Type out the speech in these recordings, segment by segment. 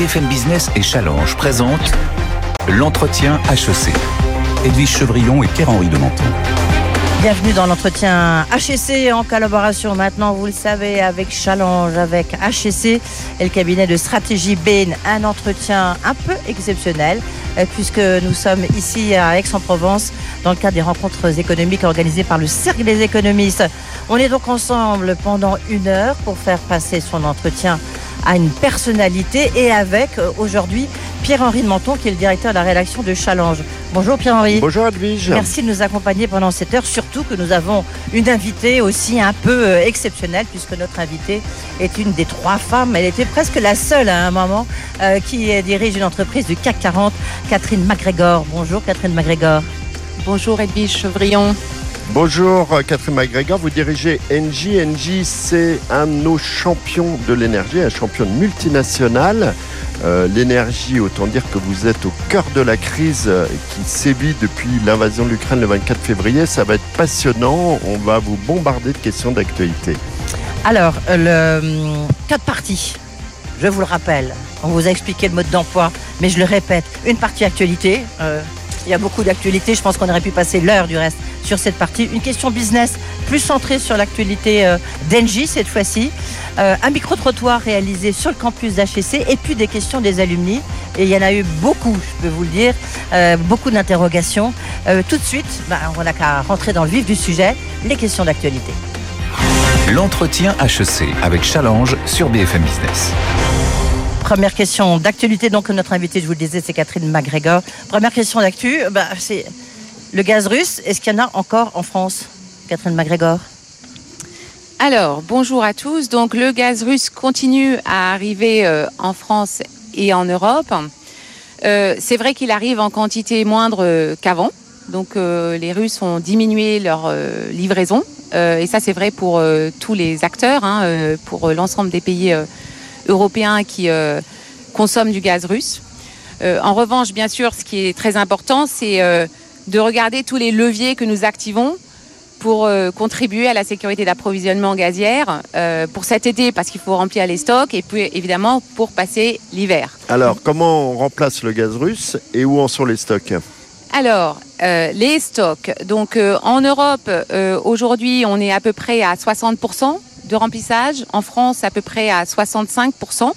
BFM Business et Challenge présentent l'entretien HEC. Edwige Chevrillon et Pierre-Henri de Menton. Bienvenue dans l'entretien HEC en collaboration maintenant, vous le savez, avec Challenge, avec HEC et le cabinet de stratégie Bain. Un entretien un peu exceptionnel euh, puisque nous sommes ici à Aix-en-Provence dans le cadre des rencontres économiques organisées par le Cercle des économistes. On est donc ensemble pendant une heure pour faire passer son entretien à une personnalité et avec euh, aujourd'hui Pierre-Henri de Menton qui est le directeur de la rédaction de Challenge. Bonjour Pierre-Henri. Bonjour Edwige. Merci de nous accompagner pendant cette heure, surtout que nous avons une invitée aussi un peu euh, exceptionnelle puisque notre invitée est une des trois femmes, elle était presque la seule à un moment euh, qui dirige une entreprise du CAC 40, Catherine MacGregor. Bonjour Catherine MacGregor. Bonjour Edwige Chevrillon. Bonjour Catherine McGregor, vous dirigez Engie. Engie, c'est un de nos champions de l'énergie, un champion multinational. Euh, l'énergie, autant dire que vous êtes au cœur de la crise euh, qui sévit depuis l'invasion de l'Ukraine le 24 février. Ça va être passionnant. On va vous bombarder de questions d'actualité. Alors, euh, le quatre parties. Je vous le rappelle. On vous a expliqué le mode d'emploi, mais je le répète. Une partie actualité. Il y a beaucoup d'actualités. Je pense qu'on aurait pu passer l'heure du reste sur cette partie. Une question business plus centrée sur l'actualité euh, d'Engie cette fois-ci. Euh, un micro-trottoir réalisé sur le campus d'HEC et puis des questions des alumni. Et il y en a eu beaucoup, je peux vous le dire, euh, beaucoup d'interrogations. tout de suite, bah, on n'a qu'à rentrer dans le vif du sujet, les questions d'actualité. L'entretien HEC avec Challenge sur BFM Business. Première question d'actualité, donc notre invité, je vous le disais, c'est Catherine McGregor. Première question d'actu, bah, c'est le gaz russe, est-ce qu'il y en a encore en France Catherine McGregor alors, bonjour à tous. Donc, le gaz russe continue à arriver euh, en France et en Europe. Euh, c'est vrai qu'il arrive en quantité moindre euh, qu'avant. Donc, les Russes ont diminué leur livraison. et ça, c'est vrai pour tous les acteurs, hein, pour l'ensemble des pays européens qui consomment du gaz russe. en revanche, bien sûr, ce qui est très important, c'est de regarder tous les leviers que nous activons pour euh, contribuer à la sécurité d'approvisionnement gazière euh, pour cet été parce qu'il faut remplir les stocks et puis évidemment pour passer l'hiver. Alors comment on remplace le gaz russe et où en sont les stocks? Alors, euh, les stocks. Donc, en Europe, aujourd'hui, on est à peu près à 60% de remplissage. En France, à peu près à 65%.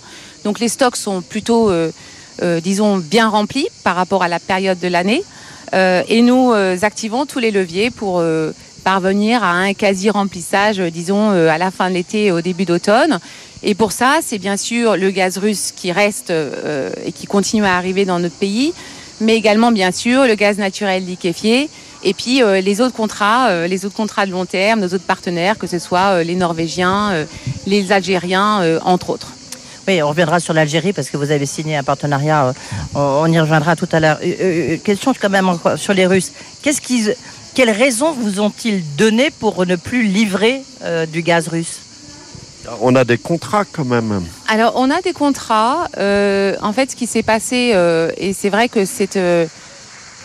Donc, les stocks sont plutôt, disons, bien remplis par rapport à la période de l'année. Euh, et nous euh, activons tous les leviers pour euh, parvenir à un quasi-remplissage, disons, à la fin de l'été et au début d'automne. Et pour ça, c'est bien sûr le gaz russe qui reste et qui continue à arriver dans notre pays, mais également, bien sûr, le gaz naturel liquéfié. Et puis les autres contrats, les autres contrats de long terme, nos autres partenaires, que ce soit les Norvégiens, les Algériens, entre autres. Oui, on reviendra sur l'Algérie parce que vous avez signé un partenariat. Euh, on y reviendra tout à l'heure. Euh, euh, question quand même sur les Russes. Qu'est-ce qu'ils, quelles raisons vous ont-ils donné pour ne plus livrer du gaz russe? On a des contrats quand même. Alors, on a des contrats. en fait, ce qui s'est passé, et c'est vrai que c'est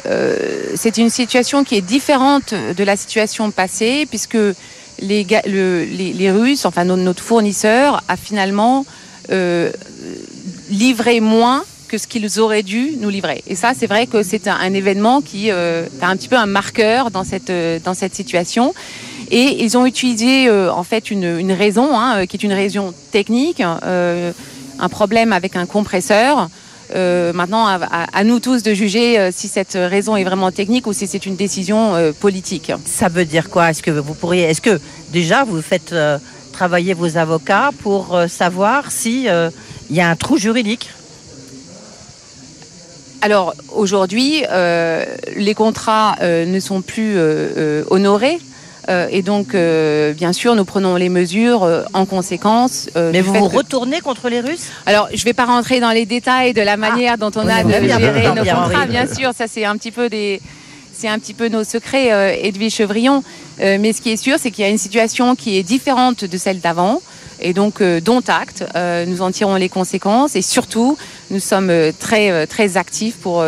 c'est une situation qui est différente de la situation passée, puisque les, Russes, enfin notre fournisseur, a finalement euh, livrer moins que ce qu'ils auraient dû nous livrer. Et ça, c'est vrai que c'est un, événement qui euh, est un petit peu un marqueur dans cette, euh, dans cette situation. Et ils ont utilisé en fait une, raison, hein, qui est une raison technique, un problème avec un compresseur. Maintenant, à, nous tous de juger si cette raison est vraiment technique ou si c'est une décision politique. Ça veut dire quoi? Est-ce que vous pourriez, est-ce que déjà vous faites travailler vos avocats pour euh, savoir s'il il euh, y a un trou juridique? Alors aujourd'hui, euh, les contrats ne sont plus honorés. Euh, et donc, euh, bien sûr, nous prenons les mesures euh, en conséquence. Mais vous vous que- retournez contre les Russes Alors, je ne vais pas rentrer dans les détails de la manière dont on, a de aimerait bien, gérer bien, nos bien, contrats, bien sûr. Ça, c'est un petit peu des, c'est un petit peu nos secrets, Edwige Chevrillon. Mais ce qui est sûr, c'est qu'il y a une situation qui est différente de celle d'avant. Et donc, dont acte, nous en tirons les conséquences. Et surtout, nous sommes très, très actifs pour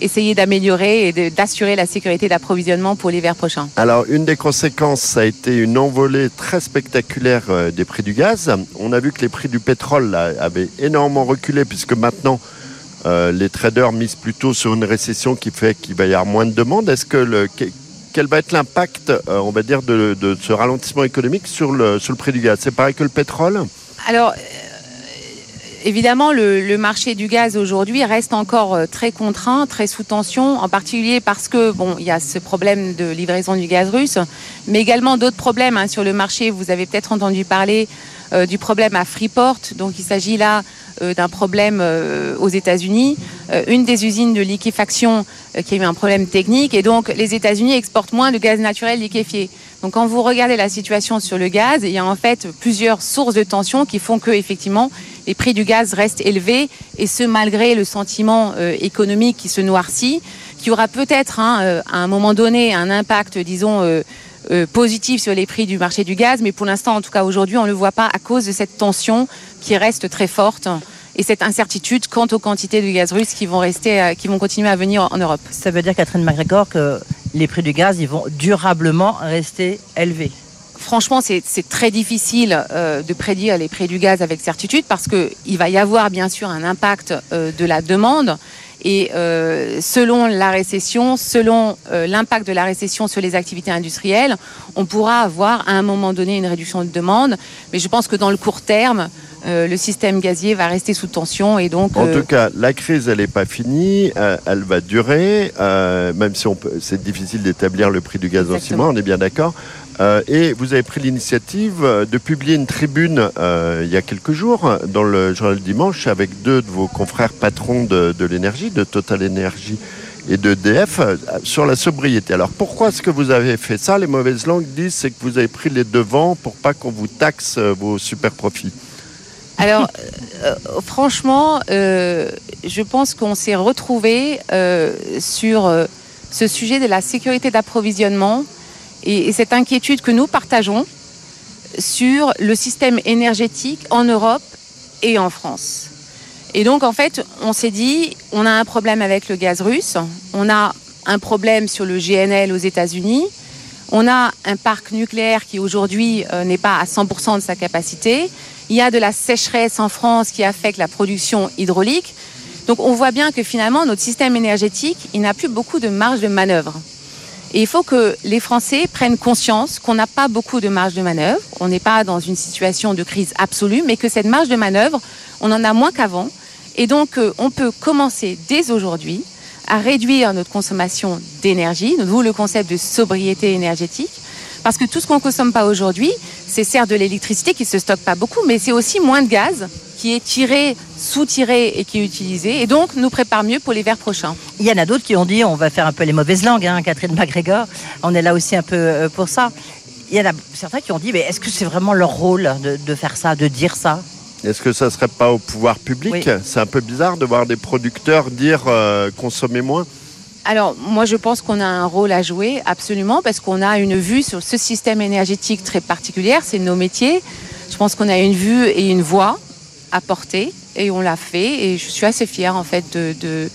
essayer d'améliorer et d'assurer la sécurité d'approvisionnement pour l'hiver prochain. Alors, une des conséquences, ça a été une envolée très spectaculaire euh, des prix du gaz. On a vu que les prix du pétrole là, avaient énormément reculé, puisque maintenant, euh, les traders misent plutôt sur une récession qui fait qu'il va y avoir moins de demandes. Est-ce que le, quel va être l'impact, euh, on va dire, de, de ce ralentissement économique sur le, sur le prix du gaz? C'est pareil que le pétrole? Alors, évidemment, le, marché du gaz aujourd'hui reste encore euh, très contraint, très sous tension, en particulier parce que bon, il y a ce problème de livraison du gaz russe, mais également d'autres problèmes hein, sur le marché. Vous avez peut-être entendu parler euh, du problème à Freeport. Donc, il s'agit là euh, d'un problème aux États-Unis. Une des usines de liquéfaction qui a eu un problème technique, et donc les États-Unis exportent moins de gaz naturel liquéfié. Donc, quand vous regardez la situation sur le gaz, il y a en fait plusieurs sources de tension qui font que effectivement les prix du gaz restent élevés, et ce malgré le sentiment euh, économique qui se noircit, qui aura peut-être hein, euh, à un moment donné un impact, disons. euh, positif sur les prix du marché du gaz, mais pour l'instant, en tout cas aujourd'hui, on ne le voit pas à cause de cette tension qui reste très forte et cette incertitude quant aux quantités de gaz russe qui vont rester, qui vont continuer à venir en Europe. Ça veut dire, Catherine McGregor, que les prix du gaz, vont durablement rester élevés. Franchement, c'est très difficile euh, de prédire les prix du gaz avec certitude parce qu'il va y avoir bien sûr un impact euh, de la demande. Et euh, selon la récession, selon l'impact de la récession sur les activités industrielles, on pourra avoir à un moment donné une réduction de demande. Mais je pense que dans le court terme, euh, le système gazier va rester sous tension et donc. En euh, tout cas, la crise, elle n'est pas finie, euh, elle va durer, même si c'est difficile d'établir le prix du gaz en six mois, on est bien d'accord. Euh, et vous avez pris l'initiative euh, de publier une tribune euh, il y a quelques jours dans le journal dimanche avec deux de vos confrères patrons de, l'énergie, de Total Energy et de DF, euh, sur la sobriété. Alors pourquoi est-ce que vous avez fait ça? Les mauvaises langues disent c'est que vous avez pris les devants pour pas qu'on vous taxe vos super profits. Alors, franchement, je pense qu'on s'est retrouvé sur ce sujet de la sécurité d'approvisionnement et, et cette inquiétude que nous partageons sur le système énergétique en Europe et en France. Et donc, en fait, on s'est dit, on a un problème avec le gaz russe, on a un problème sur le GNL aux États-Unis, on a un parc nucléaire qui aujourd'hui euh, n'est pas à 100% de sa capacité. Il y a de la sécheresse en France qui affecte la production hydraulique. Donc on voit bien que finalement notre système énergétique, il n'a plus beaucoup de marge de manœuvre. Et il faut que les Français prennent conscience qu'on n'a pas beaucoup de marge de manœuvre. On n'est pas dans une situation de crise absolue, mais que cette marge de manœuvre, on en a moins qu'avant. Et donc euh, on peut commencer dès aujourd'hui à réduire notre consommation d'énergie, d'où le concept de sobriété énergétique. Parce que tout ce qu'on ne consomme pas aujourd'hui, c'est certes de l'électricité qui ne se stocke pas beaucoup, mais c'est aussi moins de gaz qui est tiré, sous-tiré et qui est utilisé, et donc nous prépare mieux pour l'hiver prochain. Il y en a d'autres qui ont dit, on va faire un peu les mauvaises langues, hein, Catherine McGregor, on est là aussi un peu euh, pour ça. Il y en a certains qui ont dit, mais est-ce que c'est vraiment leur rôle de, de faire ça, de dire ça? Est-ce que ça serait pas au pouvoir public? Oui. C'est un peu bizarre de voir des producteurs dire euh, consommer moins. Alors, moi, je pense qu'on a un rôle à jouer, absolument, parce qu'on a une vue sur ce système énergétique très particulière, c'est nos métiers. Je pense qu'on a une vue et une voix porter, et on l'a fait, et je suis assez fière, en fait, de, de,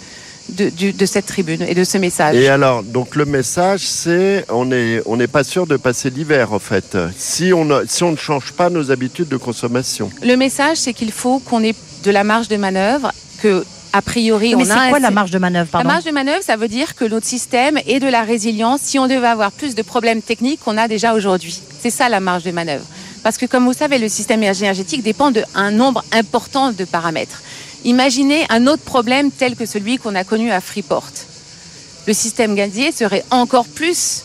de, du- de cette tribune et de ce message. Et alors, donc le message, c'est on n'est on n'est pas sûr de passer l'hiver, en fait, si on, ne- si on ne change pas nos habitudes de consommation. Le message, c'est qu'il faut qu'on ait de la marge de manœuvre, que, a priori, Mais on c'est a quoi un- la marge de manœuvre La pardon marge de manœuvre, ça veut dire que notre système ait de la résilience si on devait avoir plus de problèmes techniques qu'on a déjà aujourd'hui. C'est ça la marge de manœuvre. Parce que comme vous savez, le système énergétique dépend d'un nombre important de paramètres. Imaginez un autre problème tel que celui qu'on a connu à Freeport. Le système gazier serait encore plus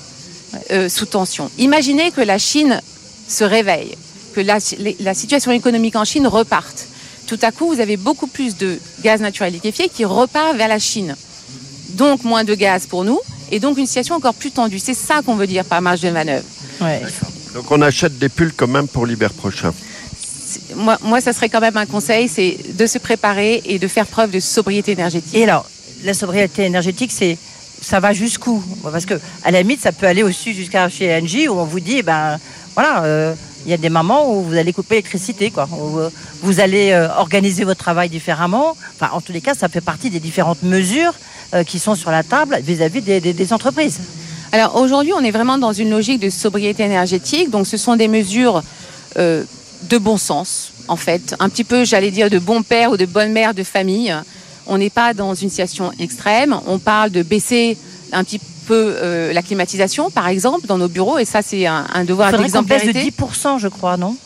euh, sous tension. Imaginez que la Chine se réveille, que la, la situation économique en Chine reparte. Tout à coup, vous avez beaucoup plus de gaz naturel liquéfié qui repart vers la Chine donc moins de gaz pour nous, et donc une situation encore plus tendue. C'est ça qu'on veut dire par marge de manœuvre. Ouais. Donc on achète des pulls quand même pour l'hiver prochain. Moi, moi, ça serait quand même un conseil, c'est de se préparer et de faire preuve de sobriété énergétique. Et alors, la sobriété énergétique, c'est ça va jusqu'où? Parce que à la limite, ça peut aller aussi jusqu'à chez Engie où on vous dit, ben voilà, euh, il y a des moments où vous allez couper l'électricité, quoi. Où, euh, vous allez euh, organiser votre travail différemment. Enfin, en tous les cas, ça fait partie des différentes mesures euh, qui sont sur la table vis-à-vis des, des- des entreprises. Alors aujourd'hui, on est vraiment dans une logique de sobriété énergétique. Donc ce sont des mesures euh, de bon sens, en fait. Un petit peu, j'allais dire, de bon père ou de bonne mère de famille. On n'est pas dans une situation extrême. On parle de baisser un petit peu euh, la climatisation, par exemple, dans nos bureaux. Et ça, c'est un, un Il devoir faudrait qu'on baisse de d'exemplarité. 10%, je crois, non?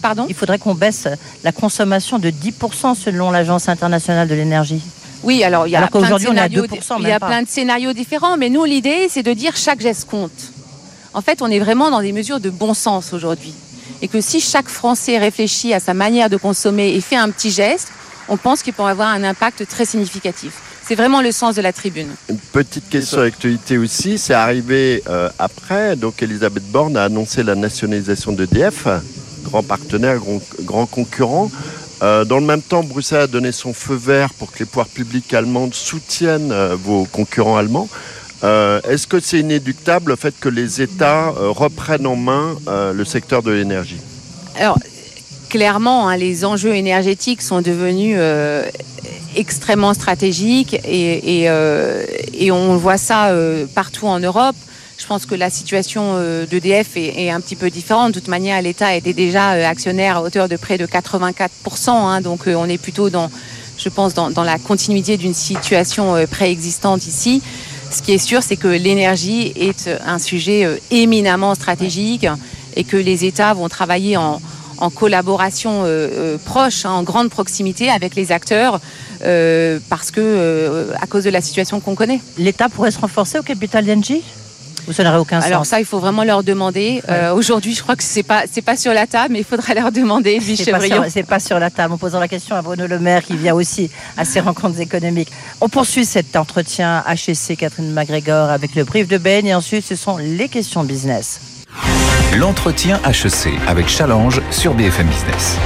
Pardon? Il faudrait qu'on baisse la consommation de 10% selon l'Agence internationale de l'énergie. Oui, alors il y a Alors plein de scénarios, 2%, il y a pas. plein de scénarios différents, mais nous l'idée c'est de dire chaque geste compte. En fait, on est vraiment dans des mesures de bon sens aujourd'hui, et que si chaque Français réfléchit à sa manière de consommer et fait un petit geste, on pense qu'il pourrait avoir un impact très significatif. C'est vraiment le sens de la tribune. Une petite question d'actualité aussi, c'est arrivé euh, après. Donc Elisabeth Borne a annoncé la nationalisation d'EDF, grand partenaire, grand, grand concurrent. Euh, dans le même temps, Bruxelles a donné son feu vert pour que les pouvoirs publics allemandes soutiennent euh, vos concurrents allemands. Euh, Est-ce que c'est inéductable le fait que les États reprennent en main le secteur de l'énergie? Alors, clairement, hein, les enjeux énergétiques sont devenus extrêmement stratégiques et, et, on voit ça partout en Europe. Je pense que la situation euh, d'EDF est, un petit peu différente. De toute manière, l'État était déjà euh, actionnaire à hauteur de près de 84%. hein, donc, euh, on est plutôt dans, je pense, dans, la continuité d'une situation préexistante ici. Ce qui est sûr, c'est que l'énergie est un sujet éminemment stratégique et que les États vont travailler en, collaboration proche, hein, en grande proximité avec les acteurs, parce que à cause de la situation qu'on connaît. L'État pourrait se renforcer au capital d'Engie? Ou ça n'aurait aucun Alors sens ça, il faut vraiment leur demander. Euh, Aujourd'hui, je crois que c'est pas c'est pas sur la table, mais il faudra leur demander. C'est pas, sur, pas sur la table. En posant la question à Bruno Le Maire, qui vient aussi à ces rencontres économiques. On poursuit cet entretien HSC Catherine McGregor avec le brief de Ben et ensuite ce sont les questions business. L'entretien HEC avec Challenge sur BFM Business.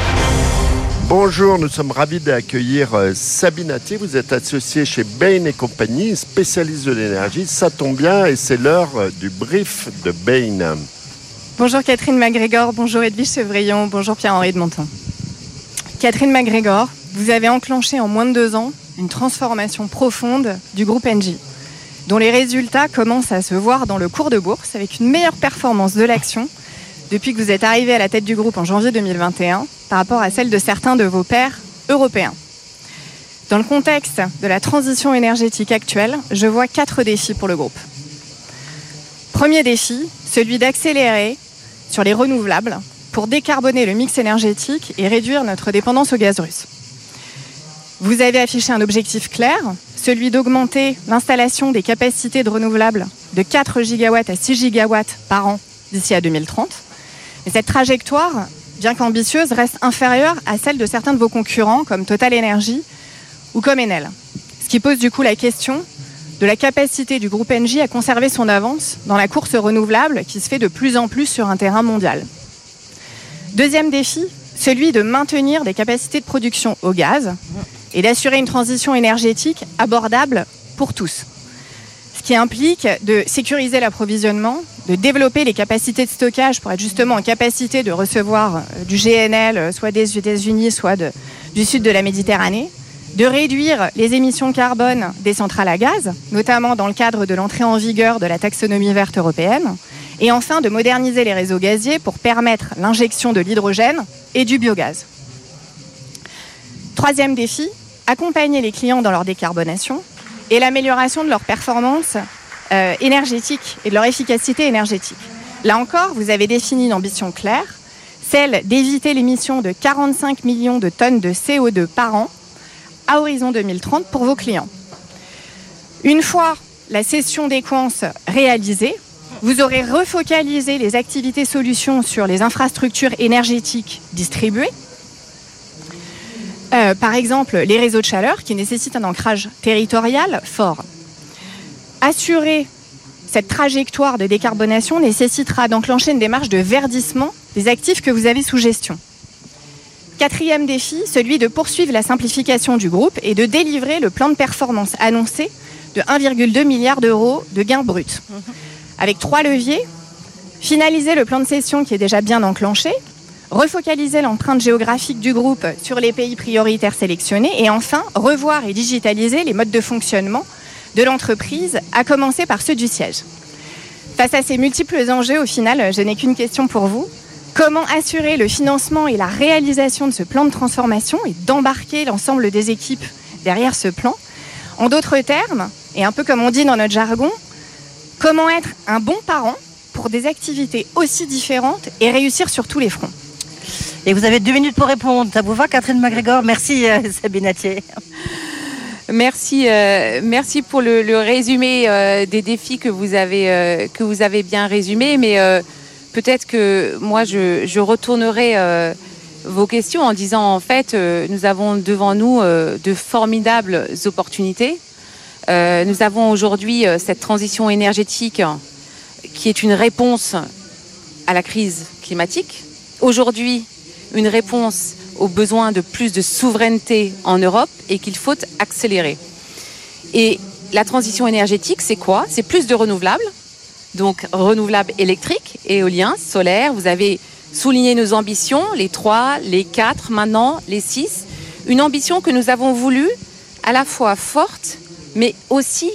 Bonjour, nous sommes ravis d'accueillir euh, Sabine Attier. Vous êtes associée chez Bain et compagnie, spécialiste de l'énergie. Ça tombe bien et c'est l'heure euh, du brief de Bain. Bonjour Catherine MacGregor, bonjour Edwige Chevrillon, bonjour Pierre-Henri de Monton. Catherine MacGregor, vous avez enclenché en moins de deux ans une transformation profonde du groupe Engie, dont les résultats commencent à se voir dans le cours de bourse avec une meilleure performance de l'action depuis que vous êtes arrivé à la tête du groupe en janvier 2021 par rapport à celle de certains de vos pairs européens. Dans le contexte de la transition énergétique actuelle, je vois quatre défis pour le groupe. Premier défi, celui d'accélérer sur les renouvelables pour décarboner le mix énergétique et réduire notre dépendance au gaz russe. Vous avez affiché un objectif clair, celui d'augmenter l'installation des capacités de renouvelables de 4 gigawatts à 6 gigawatts par an d'ici à 2030. Cette trajectoire, bien qu'ambitieuse, reste inférieure à celle de certains de vos concurrents comme Total Energy ou comme Enel. Ce qui pose du coup la question de la capacité du groupe Engie à conserver son avance dans la course renouvelable qui se fait de plus en plus sur un terrain mondial. Deuxième défi, celui de maintenir des capacités de production au gaz et d'assurer une transition énergétique abordable pour tous. Qui implique de sécuriser l'approvisionnement, de développer les capacités de stockage pour être justement en capacité de recevoir euh, du GNL, euh, soit des États-Unis, soit du sud de la Méditerranée, de réduire les émissions carbone des centrales à gaz, notamment dans le cadre de l'entrée en vigueur de la taxonomie verte européenne, et enfin de moderniser les réseaux gaziers pour permettre l'injection de l'hydrogène et du biogaz. Troisième défi, accompagner les clients dans leur décarbonation et l'amélioration de leur performance euh, énergétique et de leur efficacité énergétique. Là encore, vous avez défini une ambition claire, celle d'éviter l'émission de 45 millions de tonnes de CO2 par an à horizon 2030 pour vos clients. Une fois la cession des coins réalisée, vous aurez refocalisé les activités solutions sur les infrastructures énergétiques distribuées. Euh, par exemple, les réseaux de chaleur qui nécessitent un ancrage territorial fort. Assurer cette trajectoire de décarbonation nécessitera d'enclencher une démarche de verdissement des actifs que vous avez sous gestion. Quatrième défi, celui de poursuivre la simplification du groupe et de délivrer le plan de performance annoncé de 1,2 milliard d'euros de gains bruts. Avec trois leviers, finaliser le plan de cession qui est déjà bien enclenché, refocaliser l'empreinte géographique du groupe sur les pays prioritaires sélectionnés et enfin revoir et digitaliser les modes de fonctionnement de l'entreprise, à commencer par ceux du siège. Face à ces multiples enjeux, au final, je n'ai qu'une question pour vous. Comment assurer le financement et la réalisation de ce plan de transformation et d'embarquer l'ensemble des équipes derrière ce plan? En d'autres termes, et un peu comme on dit dans notre jargon, comment être un bon parent pour des activités aussi différentes et réussir sur tous les fronts? Et vous avez deux minutes pour répondre. Ça vous va, Catherine MacGregor? Merci, euh, Sabine Attier. Merci, euh, merci pour le, résumé euh, des défis que vous avez, euh, que vous avez bien résumé. Mais peut-être que moi, je, retournerai vos questions en disant en fait, nous avons devant nous de formidables opportunités. Nous avons aujourd'hui cette transition énergétique qui est une réponse à la crise climatique. Aujourd'hui, une réponse aux besoins de plus de souveraineté en Europe et qu'il faut accélérer. Et la transition énergétique, c'est quoi? C'est plus de renouvelables, donc renouvelables électriques, éoliens, solaires. Vous avez souligné nos ambitions, les trois, les quatre, maintenant les six. Une ambition que nous avons voulu à la fois forte, mais aussi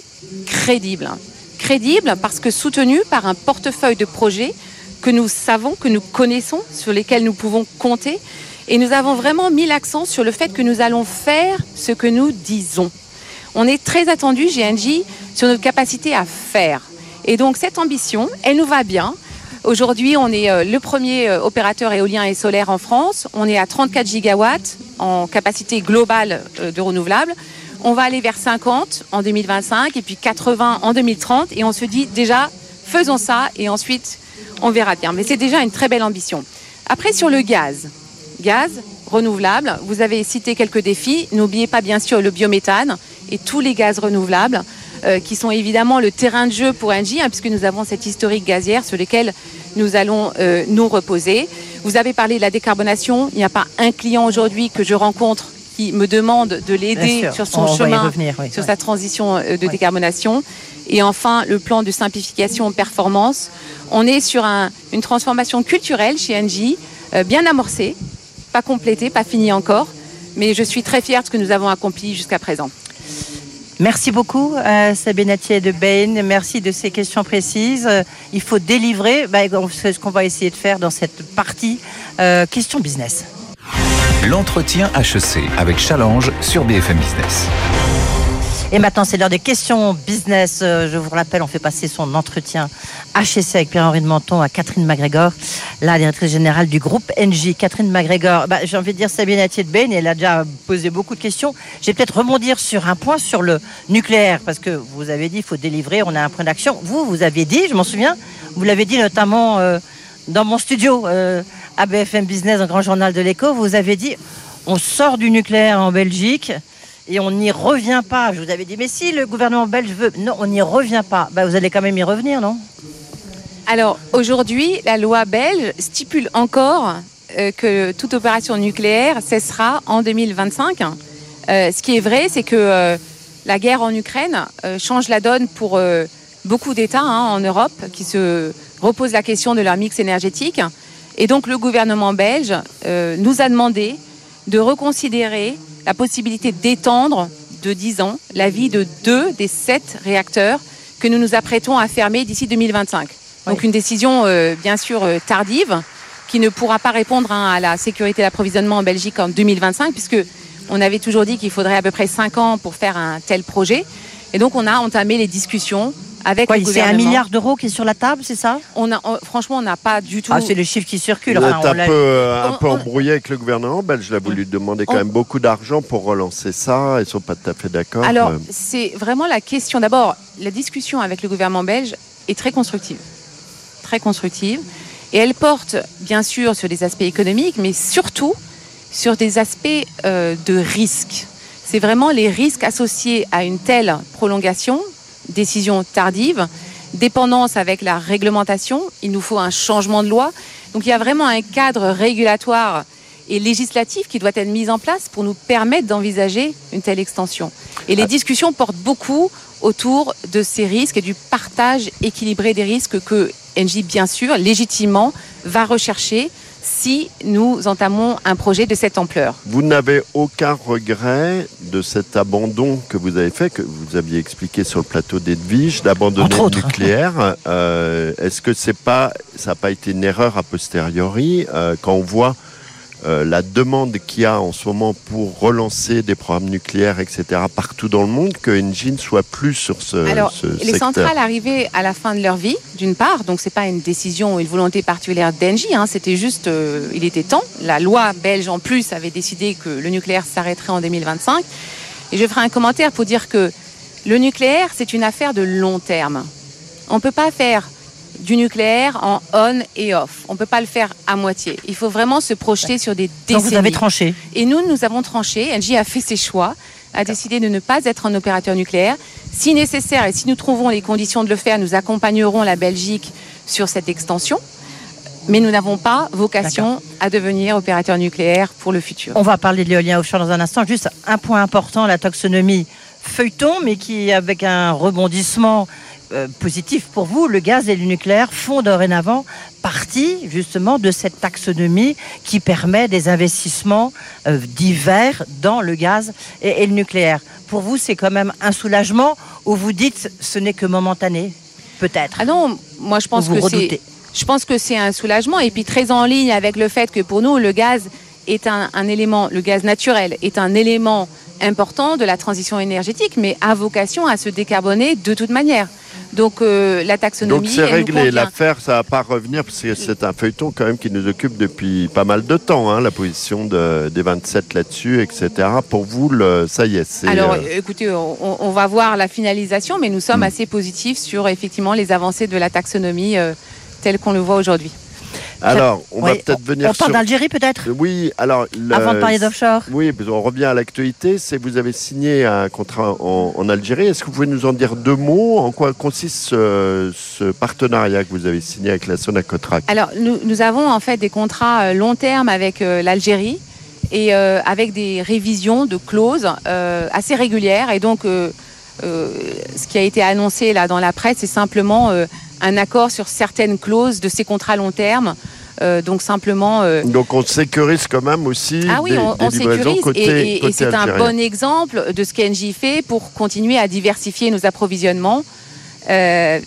crédible. Crédible parce que soutenue par un portefeuille de projets que nous savons, que nous connaissons, sur lesquels nous pouvons compter. Et nous avons vraiment mis l'accent sur le fait que nous allons faire ce que nous disons. On est très attendu, GNJ, sur notre capacité à faire. Et donc cette ambition, elle nous va bien. Aujourd'hui, on est euh, le premier euh, opérateur éolien et solaire en France. On est à 34 gigawatts en capacité globale euh, de renouvelables. On va aller vers 50 en 2025 et puis 80 en 2030. Et on se dit déjà, faisons ça et ensuite, on verra bien. Mais c'est déjà une très belle ambition. Après, sur le gaz. Gaz, renouvelable. Vous avez cité quelques défis. N'oubliez pas bien sûr le biométhane et tous les gaz renouvelables euh, qui sont évidemment le terrain de jeu pour Engie, hein, puisque nous avons cette historique gazière sur lequel nous allons euh, nous reposer. Vous avez parlé de la décarbonation. Il n'y a pas un client aujourd'hui que je rencontre qui me demande de l'aider sur son on chemin, revenir, oui, sur sa transition euh, de décarbonation. Et enfin, le plan de simplification performance. On est sur un, une transformation culturelle chez Engie, euh, bien amorcée, pas complétée, pas finie encore. Mais je suis très fière de ce que nous avons accompli jusqu'à présent. Merci beaucoup, euh, Sabine Attier de Bain. Merci de ces questions précises. Euh, il faut délivrer. Bah, c'est ce qu'on va essayer de faire dans cette partie euh, question business. L'entretien HEC avec Challenge sur BFM Business. Et maintenant, c'est l'heure des questions business. Euh, Je vous rappelle, on fait passer son entretien HSC avec Pierre-Henri de Menton à Catherine MacGregor, la directrice générale du groupe NJ. Catherine MacGregor, bah, j'ai envie de dire Sabine Attier de Bain, elle a déjà posé beaucoup de questions. Je vais peut-être rebondir sur un point sur le nucléaire, parce que vous avez dit il faut délivrer, on a un point d'action. Vous, vous aviez dit, je m'en souviens, vous l'avez dit notamment euh, dans mon studio euh, à BFM Business, le grand journal de l'écho, vous avez dit on sort du nucléaire en Belgique et on n'y revient pas. Je vous avais dit, mais si le gouvernement belge veut, non, on n'y revient pas. Bah, vous allez quand même y revenir, non? Alors aujourd'hui, la loi belge stipule encore euh, que toute opération nucléaire cessera en 2025. Euh, ce qui est vrai, c'est que euh, la guerre en Ukraine change la donne pour beaucoup d'États hein, en Europe qui se reposent la question de leur mix énergétique. Et donc le gouvernement belge euh, nous a demandé de reconsidérer la possibilité d'étendre de 10 ans la vie de deux des sept réacteurs que nous nous apprêtons à fermer d'ici 2025. Donc Oui. une décision euh, bien sûr euh, tardive qui ne pourra pas répondre hein, à la sécurité d'approvisionnement en Belgique en 2025 puisque on avait toujours dit qu'il faudrait à peu près 5 ans pour faire un tel projet. Et donc on a entamé les discussions avec Quoi, le C'est un milliard d'euros qui est sur la table, c'est ça? On a, on- franchement, on n'a pas du tout. Ah, c'est le chiffre qui circule. Vous Enfin, êtes on un peu, euh, un on- peu on- embrouillé avec le gouvernement belge. Il a voulu demander quand On- même beaucoup d'argent pour relancer ça. Ils sont pas tout à fait d'accord. Alors, Euh, c'est vraiment la question. D'abord, la discussion avec le gouvernement belge est très constructive. Très constructive. Et elle porte, bien sûr, sur des aspects économiques, mais surtout sur des aspects euh, de risque. C'est vraiment les risques associés à une telle prolongation, décision tardive, dépendance avec la réglementation, il nous faut un changement de loi. Donc il y a vraiment un cadre régulatoire et législatif qui doit être mis en place pour nous permettre d'envisager une telle extension. Et les discussions portent beaucoup autour de ces risques et du partage équilibré des risques que Engie, bien sûr, légitimement, va rechercher si nous entamons un projet de cette ampleur. Vous n'avez aucun regret de cet abandon que vous avez fait, que vous aviez expliqué sur le plateau d'Edwige, d'abandonner le nucléaire. Euh, Est-ce que c'est pas, ça n'a pas été une erreur a posteriori euh, quand on voit euh, la demande qu'il y a en ce moment pour relancer des programmes nucléaires, etc., partout dans le monde, que Engie ne soit plus sur ce, Alors, ce les secteur centrales arrivaient à la fin de leur vie, d'une part, donc c'est pas une décision ou une volonté particulière d'Engie, hein, c'était juste, euh, il était temps. La loi belge en plus avait décidé que le nucléaire s'arrêterait en 2025. Et je ferai un commentaire pour dire que le nucléaire, c'est une affaire de long terme. On ne peut pas faire du nucléaire en on et off. On ne peut pas le faire à moitié. Il faut vraiment se projeter sur des Donc décennies. vous avez tranché. Et nous, nous avons tranché. Engie a fait ses choix, a décidé de ne pas être un opérateur nucléaire. Si nécessaire et si nous trouvons les conditions de le faire, nous accompagnerons la Belgique sur cette extension. Mais nous n'avons pas vocation à devenir opérateur nucléaire pour le futur. On va parler de l'éolien offshore dans un instant. Juste un point important, la taxonomie feuilleton, mais qui, avec un rebondissement euh, positif pour vous, le gaz et le nucléaire font dorénavant partie justement de cette taxonomie qui permet des investissements euh, divers dans le gaz et, et le nucléaire. Pour vous, c'est quand même un soulagement ou vous dites ce n'est que momentané Peut-être? Ah non, moi je pense vous que c'est je pense que c'est un soulagement et puis très en ligne avec le fait que pour nous le gaz est un, un élément, le gaz naturel est un élément important de la transition énergétique, mais a vocation à se décarboner de toute manière. Donc euh, la taxonomie. Donc c'est réglé, l'affaire, ça va pas revenir, parce que c'est un feuilleton quand même qui nous occupe depuis pas mal de temps, hein, la position de- des 27 là-dessus, etc. Pour vous, le, ça y est, c'est... Alors, euh, écoutez, on, on va voir la finalisation, mais nous sommes Mm. assez positifs sur effectivement les avancées de la taxonomie euh, telle qu'on le voit aujourd'hui. Alors, on va peut-être venir On parle d'Algérie peut-être? Oui, alors... le- Avant de parler d'offshore. Oui, qu'on revient à l'actualité, c'est vous avez signé un contrat en, en Algérie. Est-ce que vous pouvez nous en dire deux mots? En quoi consiste ce, ce partenariat que vous avez signé avec la Sonacotrac? Alors, nous, nous avons en fait des contrats euh, long terme avec euh, l'Algérie et euh, avec des révisions de clauses euh, assez régulières. Et donc, euh, euh, ce qui a été annoncé là dans la presse, c'est simplement euh, un accord sur certaines clauses de ces contrats long terme. Euh, donc simplement. euh, Donc on sécurise quand même aussi ah oui, des, on, des on livraisons sécurise côté, et, et- et côté c'est un bon exemple de ce qu'Engie fait pour continuer à diversifier nos approvisionnements. Euh,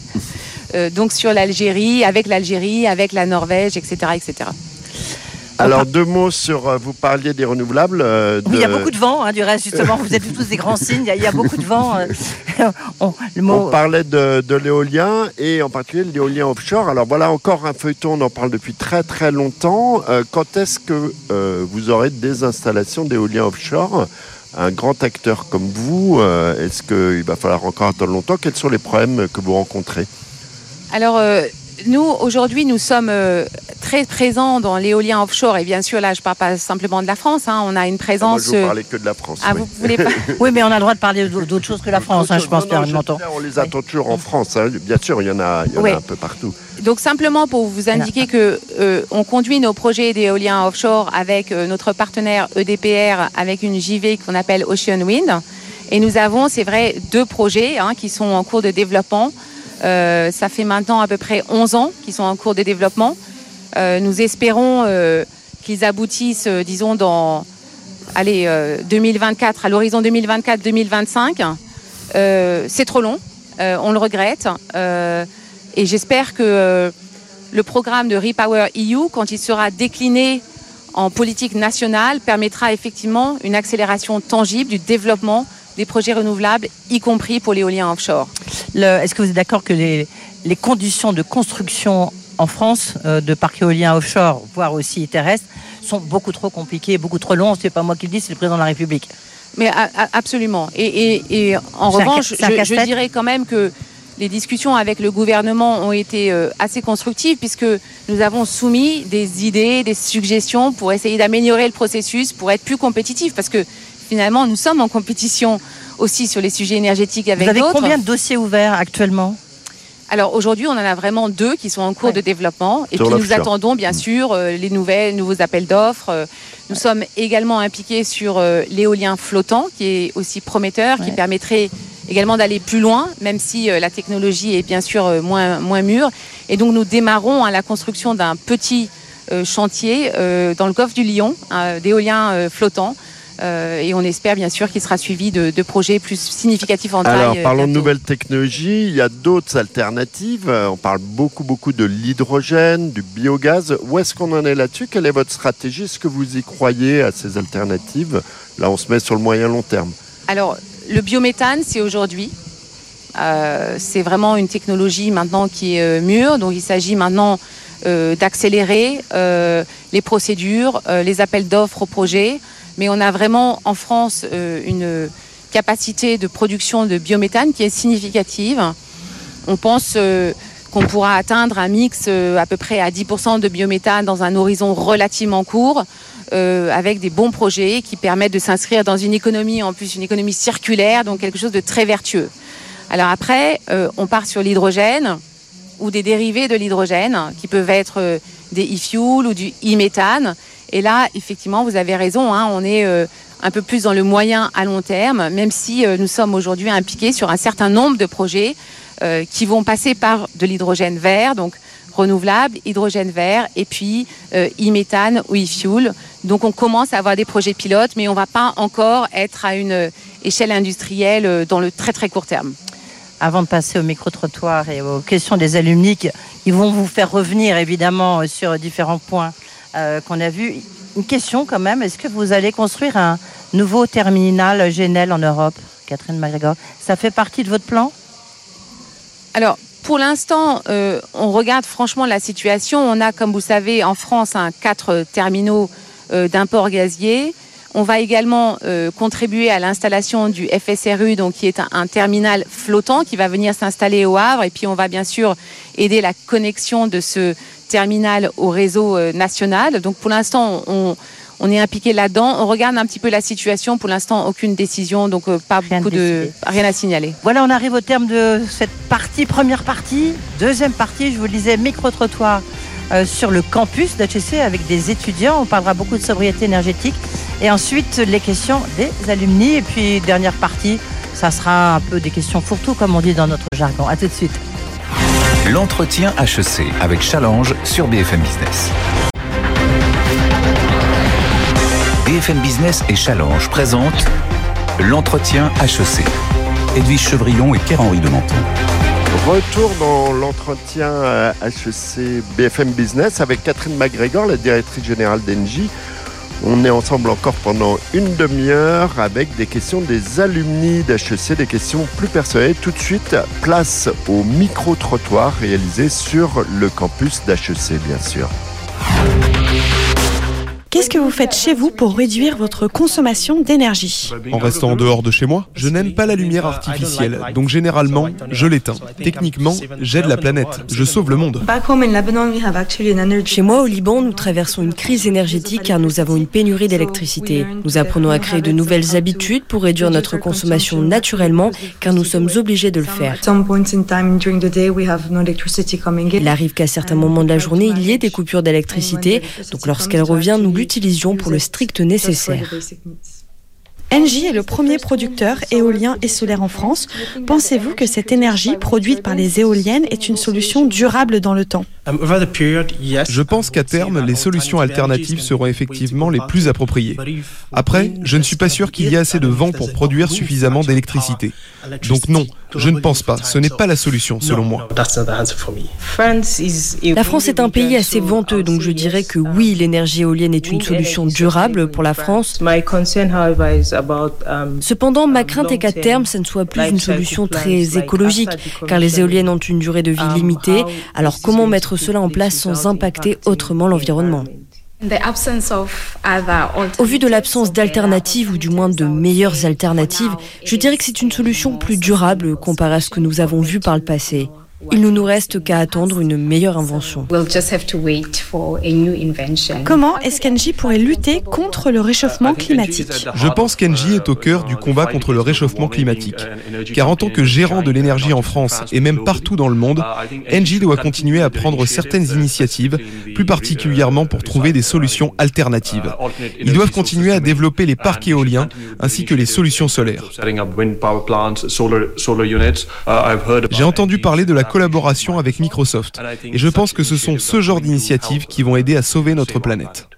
euh, donc sur l'Algérie, avec l'Algérie, avec la Norvège, etc., etc. Alors deux mots sur, euh, vous parliez des renouvelables. euh, Oui, il y a beaucoup de vent, hein, du reste, justement. Vous êtes tous des grands signes. Il y a, il y a beaucoup de vent. euh, on- le mot. On parlait de, de l'éolien et en particulier de l'éolien offshore. Alors voilà encore un feuilleton, on en parle depuis très très longtemps. Euh, quand est-ce que euh, vous aurez des installations d'éolien offshore? Un grand acteur comme vous, euh, est-ce qu'il va falloir encore attendre longtemps? Quels sont les problèmes que vous rencontrez? Alors, euh, nous, aujourd'hui, nous sommes euh, très présents dans l'éolien offshore. Et bien sûr, là, je ne parle pas simplement de la France. hein, on a une Moi, présence. je vous euh, parlais que de la France. ah, oui. vous voulez pas Oui, mais on a le droit de parler d'autres choses que la France, hein, je pense, Non, je On les attend toujours en France. hein. Bien sûr, il y en a, il y en a Oui. un peu partout. Donc simplement pour vous indiquer que euh, on conduit nos projets d'éolien offshore avec euh, notre partenaire EDPR avec une JV qu'on appelle Ocean Wind et nous avons c'est vrai deux projets hein, qui sont en cours de développement. Euh, ça fait maintenant à peu près 11 ans qu'ils sont en cours de développement. Euh, nous espérons euh, qu'ils aboutissent euh, disons dans allez euh, 2024 à l'horizon 2024-2025. Euh, c'est trop long, on le regrette. Et j'espère que le programme de Repower EU, quand il sera décliné en politique nationale, permettra effectivement une accélération tangible du développement des projets renouvelables, y compris pour l'éolien offshore. Est-ce que vous êtes d'accord que les, les conditions de construction en France euh, de parcs éoliens offshore, voire aussi terrestres, sont beaucoup trop compliquées, beaucoup trop longues? C'est pas moi qui le dis, c'est le président de la République. Mais a- a- absolument. Et, et- et en revanche, un je, je dirais quand même que les discussions avec le gouvernement ont été euh, assez constructives puisque nous avons soumis des idées, des suggestions pour essayer d'améliorer le processus, pour être plus compétitif parce que finalement nous sommes en compétition aussi sur les sujets énergétiques avec Vous avez d'autres. combien de dossiers ouverts actuellement? Alors aujourd'hui, on en a vraiment deux qui sont en cours Ouais. de développement. Et Sur puis nous attendons bien sûr euh, les nouvelles, nouveaux appels d'offres. Euh, Nous sommes également impliqués sur euh, l'éolien flottant, qui est aussi prometteur, qui permettrait également d'aller plus loin, même si euh, la technologie est bien sûr euh, moins, moins mûre. Et donc nous démarrons hein, la construction d'un petit euh, chantier euh, dans le golfe du Lion, hein, d'éolien euh, flottant. Euh, et on espère bien sûr qu'il sera suivi de, de projets plus significatifs en taille. Alors, euh, parlons de nouvelles technologies. Il y a d'autres alternatives. Euh, On parle beaucoup, beaucoup de l'hydrogène, du biogaz. Où est-ce qu'on en est là-dessus? Quelle est votre stratégie? Est-ce que vous y croyez à ces alternatives? Là, on se met sur le moyen long terme. Alors, le biométhane, c'est aujourd'hui. Euh, c'est vraiment une technologie maintenant qui est mûre. Donc, il s'agit maintenant euh, d'accélérer les procédures, les appels d'offres aux projets. Mais on a vraiment en France euh, une capacité de production de biométhane qui est significative. On pense euh, qu'on pourra atteindre un mix euh, à peu près à 10% de biométhane dans un horizon relativement court, avec des bons projets qui permettent de s'inscrire dans une économie, en plus une économie circulaire, donc quelque chose de très vertueux. Alors après, on part sur l'hydrogène ou des dérivés de l'hydrogène, qui peuvent être des e-fuels ou du e-méthane. Et là, effectivement, vous avez raison, hein, on est euh, un peu plus dans le moyen à long terme, même si euh, nous sommes aujourd'hui impliqués sur un certain nombre de projets euh, qui vont passer par de l'hydrogène vert, donc renouvelable, hydrogène vert, et puis e-méthane ou e-fuel. Donc on commence à avoir des projets pilotes, mais on ne va pas encore être à une échelle industrielle dans le très très court terme. Avant de passer au micro-trottoir et aux questions des alumni qui qui vont vous faire revenir évidemment sur différents points euh, qu'on a vus, une question quand même, est-ce que vous allez construire un nouveau terminal GNL en Europe, Catherine McGregor Ça fait partie de votre plan? Alors, pour l'instant, euh, on regarde franchement la situation. On a, comme vous savez, en France, un quatre terminaux euh, d'import gazier. On va également contribuer à l'installation du FSRU, donc qui est un, un terminal flottant qui va venir s'installer au Havre. Et puis, on va bien sûr aider la connexion de ce terminal au réseau euh, national. Donc, pour l'instant, on, on est impliqué là-dedans. On regarde un petit peu la situation. Pour l'instant, aucune décision, donc euh, pas Rien beaucoup de rien à signaler. Voilà, on arrive au terme de cette partie, première partie. Deuxième partie, je vous le disais, micro-trottoir euh, sur le campus d'HEC avec des étudiants. On parlera beaucoup de sobriété énergétique. Et ensuite, les questions des alumni. Et puis, dernière partie, ça sera un peu des questions fourre-tout, comme on dit dans notre jargon. À tout de suite. L'entretien HEC avec Challenge sur BFM Business. BFM Business et Challenge présentent l'entretien HEC. Edwige Chevrillon et Pierre-Henri de Menton. Retour dans l'entretien euh, HEC BFM Business avec Catherine McGregor, la directrice générale d'Engie. On est ensemble encore pendant une demi-heure avec des questions des alumni d'HEC, des questions plus personnelles. Tout de suite, place au micro-trottoir réalisé sur le campus d'HEC, bien sûr. Qu'est-ce que vous faites chez vous pour réduire votre consommation d'énergie En restant en dehors de chez moi, je n'aime pas la lumière artificielle, donc généralement, je l'éteins. Techniquement, j'aide la planète, je sauve le monde. Chez moi, au Liban, nous traversons une crise énergétique car nous avons une pénurie d'électricité. Nous apprenons à créer de nouvelles habitudes pour réduire notre consommation naturellement car nous sommes obligés de le faire. Il arrive qu'à certains moments de la journée, il y ait des coupures d'électricité, donc lorsqu'elle revient, nous l'utilisions pour le strict nécessaire. Engie est le premier producteur éolien et solaire en France. Pensez-vous que cette énergie produite par les éoliennes est une solution durable dans le temps? Je pense qu'à terme, les solutions alternatives seront effectivement les plus appropriées. Après, je ne suis pas sûr qu'il y ait assez de vent pour produire suffisamment d'électricité. Donc non, je ne pense pas, ce n'est pas la solution selon moi. La France est un pays assez venteux, donc je dirais que oui, l'énergie éolienne est une solution durable pour la France. Cependant, ma crainte est qu'à terme, ça ne soit plus une solution très écologique, car les éoliennes ont une durée de vie limitée. Alors comment mettre cela en place sans impacter autrement l'environnement Au vu de l'absence d'alternatives, ou du moins de meilleures alternatives, je dirais que c'est une solution plus durable comparée à ce que nous avons vu par le passé. Il ne nous reste qu'à attendre une meilleure invention. Comment est-ce qu'Engie pourrait lutter contre le réchauffement climatique Je pense qu'Engie est au cœur du combat contre le réchauffement climatique. Car en tant que gérant de l'énergie en France et même partout dans le monde, Engie doit continuer à prendre certaines initiatives, plus particulièrement pour trouver des solutions alternatives. Ils doivent continuer à développer les parcs éoliens ainsi que les solutions solaires. J'ai entendu parler de la collaboration avec Microsoft. Et je pense que ce sont ce genre d'initiatives qui vont aider à sauver notre planète.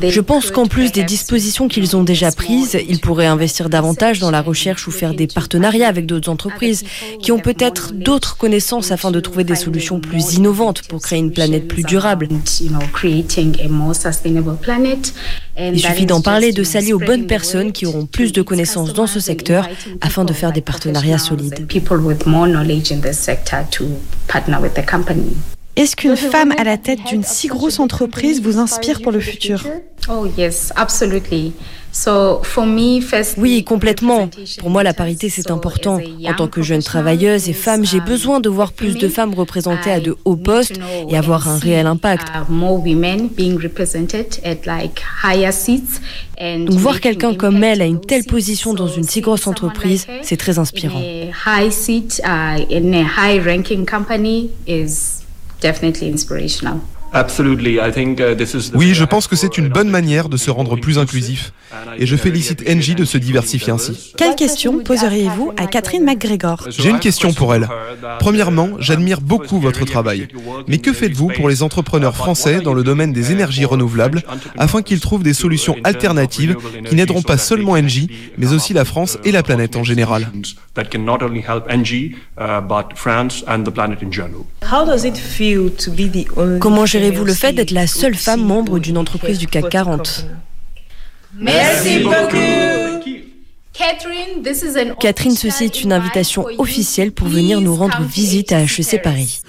Je pense qu'en plus des dispositions qu'ils ont déjà prises, ils pourraient investir davantage dans la recherche ou faire des partenariats avec d'autres entreprises qui ont peut-être d'autres connaissances afin de trouver des solutions plus innovantes pour créer une planète plus durable. Il suffit d'en parler, de s'allier aux bonnes personnes qui auront plus de connaissances dans ce secteur afin de faire des partenariats solides. Est-ce qu'une femme à la tête d'une si grosse entreprise vous inspire pour le futur Oh yes, absolutely. Oui, complètement. Pour moi, la parité, c'est important. En tant que jeune travailleuse et femme, j'ai besoin de voir plus de femmes représentées à de hauts postes et avoir un réel impact. Donc voir quelqu'un comme elle à une telle position dans une si grosse entreprise, c'est très inspirant. Uh, oui, je pense que c'est une bonne manière de se rendre plus inclusif. Et je félicite Engie de se diversifier ainsi. Quelle question poseriez-vous à Catherine McGregor J'ai une question pour elle. Premièrement, j'admire beaucoup votre travail. Mais que faites-vous pour les entrepreneurs français dans le domaine des énergies renouvelables afin qu'ils trouvent des solutions alternatives qui n'aideront pas seulement Engie, mais aussi la France et la planète en général Comment gérez-vous le fait d'être la seule femme membre d'une entreprise du CAC 40 Merci beaucoup. Catherine, ceci est une invitation officielle pour venir nous rendre visite à HEC Paris.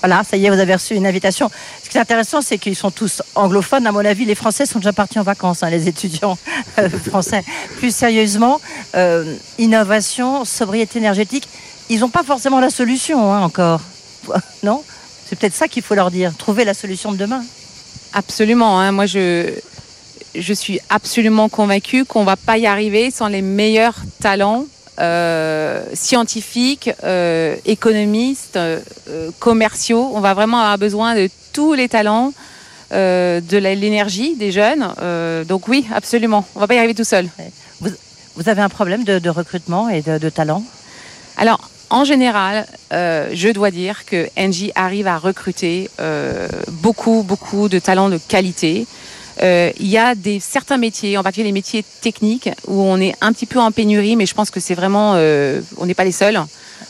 Voilà, ça y est, vous avez reçu une invitation. Ce qui est intéressant, c'est qu'ils sont tous anglophones. À mon avis, les Français sont déjà partis en vacances, hein, les étudiants euh, français. Plus sérieusement, euh, innovation, sobriété énergétique, ils n'ont pas forcément la solution hein, encore. Non? C'est peut-être ça qu'il faut leur dire, trouver la solution de demain. Absolument. Hein. Moi, je, je suis absolument convaincue qu'on ne va pas y arriver sans les meilleurs talents euh, scientifiques, euh, économistes, euh, commerciaux. On va vraiment avoir besoin de tous les talents, de l'énergie des jeunes. donc oui, absolument. On ne va pas y arriver tout seul. Vous, avez un problème de, recrutement et de, de talent? Alors, en général, euh, je dois dire que Engie arrive à recruter euh, beaucoup, beaucoup de talents de qualité. Euh, il y a des, certains métiers, en particulier les métiers techniques, où on est un petit peu en pénurie, mais je pense que c'est vraiment, on n'est pas les seuls.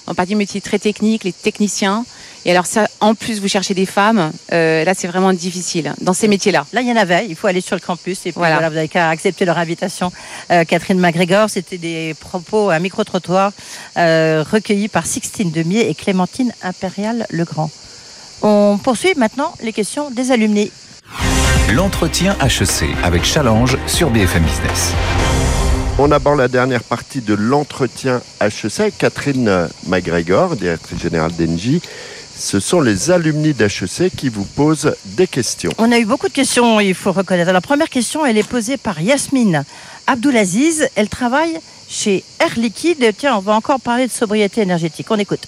En particulier les métiers très techniques, les techniciens. Et alors en plus, vous cherchez des femmes, euh, là c'est vraiment difficile dans ces métiers-là. Là, il y en avait, il faut aller sur le campus et puis voilà, vous avez qu'à accepter leur invitation. Euh, Catherine McGregor, c'était des propos à micro-trottoir euh, recueillis par Sixtine Demier et Clémentine Impérial-Legrand. On poursuit maintenant les questions des alumni. L'entretien HEC avec Challenge sur BFM Business. On aborde la dernière partie de l'entretien HEC. Catherine McGregor, directrice générale d'Engie, ce sont les alumni d'HEC qui vous posent des questions. On a eu beaucoup de questions, il faut reconnaître. La première question, elle est posée par Yasmine Abdoulaziz. Elle travaille chez Air Liquide. Tiens, on va encore parler de sobriété énergétique. On écoute.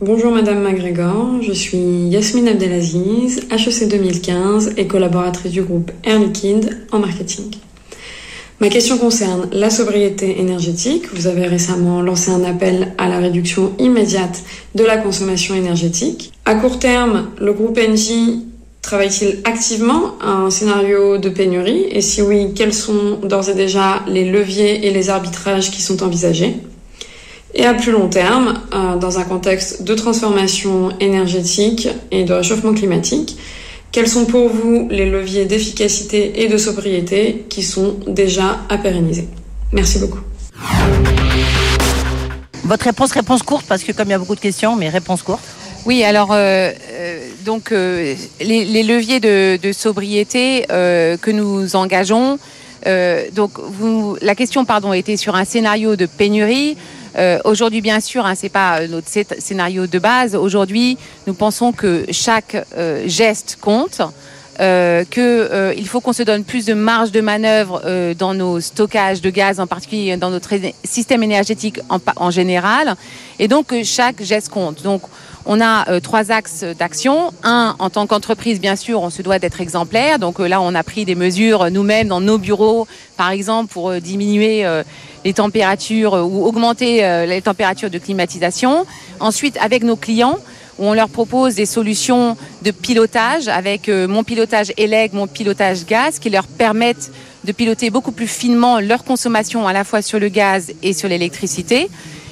Bonjour Madame McGregor, je suis Yasmine Abdelaziz, HEC 2015 et collaboratrice du groupe Air Liquide en marketing. Ma question concerne la sobriété énergétique. Vous avez récemment lancé un appel à la réduction immédiate de la consommation énergétique. À court terme, le groupe Engie travaille-t-il activement à un scénario de pénurie? Et si oui, quels sont d'ores et déjà les leviers et les arbitrages qui sont envisagés? Et à plus long terme, euh, dans un contexte de transformation énergétique et de réchauffement climatique, quels sont pour vous les leviers d'efficacité et de sobriété qui sont déjà à pérenniser? Merci beaucoup. Votre réponse, réponse courte, parce que comme il y a beaucoup de questions, mais réponse courte. Oui, alors euh, euh, donc euh, les, leviers de, sobriété que nous engageons, donc vous, la question pardon était sur un scénario de pénurie. Aujourd'hui, bien sûr, hein, c'est pas notre scénario de base. Aujourd'hui, nous pensons que chaque geste compte. Euh, qu'il euh, faut qu'on se donne plus de marge de manœuvre euh, dans nos stockages de gaz, en particulier dans notre système énergétique en, en général, et donc chaque geste compte. Donc on a euh, trois axes d'action. Un, en tant qu'entreprise, bien sûr, on se doit d'être exemplaire. Donc là, on a pris des mesures nous-mêmes dans nos bureaux, par exemple, pour diminuer les températures ou augmenter les températures de climatisation. Ensuite, avec nos clients, où on leur propose des solutions de pilotage avec euh, mon pilotage élègue, mon pilotage gaz, qui leur permettent de piloter beaucoup plus finement leur consommation à la fois sur le gaz et sur l'électricité.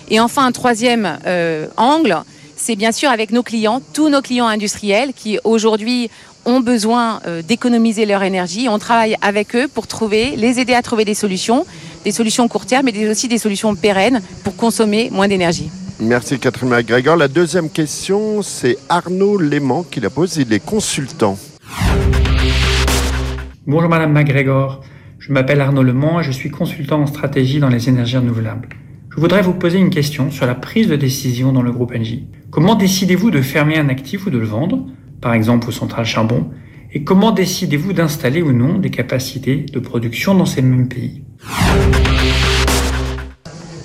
Et enfin, un troisième euh, angle, c'est bien sûr avec nos clients, tous nos clients industriels qui aujourd'hui ont besoin euh, d'économiser leur énergie. On travaille avec eux pour trouver, les aider à trouver des solutions, des solutions court terme, mais aussi des solutions pérennes pour consommer moins d'énergie. Merci Catherine McGregor. La deuxième question, c'est Arnaud Léman qui la pose. Il est consultant. Bonjour Madame McGregor. Je m'appelle Arnaud Lemont et je suis consultant en stratégie dans les énergies renouvelables. Je voudrais vous poser une question sur la prise de décision dans le groupe Engie. Comment décidez-vous de fermer un actif ou de le vendre, par exemple aux centrales charbon, et comment décidez-vous d'installer ou non des capacités de production dans ces mêmes pays?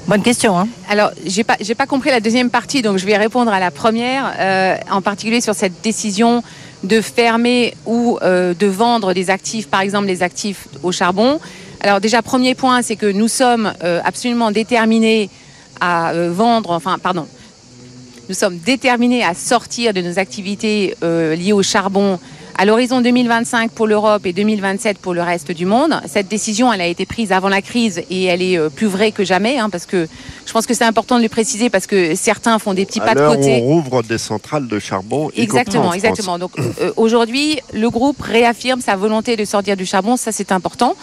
Bonne question. Hein Alors, j'ai pas, j'ai pas compris la deuxième partie, donc je vais répondre à la première, euh, en particulier sur cette décision de fermer ou euh, de vendre des actifs, par exemple des actifs au charbon. Alors déjà, premier point, c'est que nous sommes euh, absolument déterminés à vendre, enfin, pardon, nous sommes déterminés à sortir de nos activités liées au charbon à l'horizon 2025 pour l'Europe et 2027 pour le reste du monde. Cette décision, elle a été prise avant la crise et elle est euh, plus vraie que jamais, hein, parce que je pense que c'est important de le préciser parce que certains font des petits pas de côté. on rouvre des centrales de charbon. Exactement, exactement. Donc euh, aujourd'hui, le groupe réaffirme sa volonté de sortir du charbon, ça c'est important.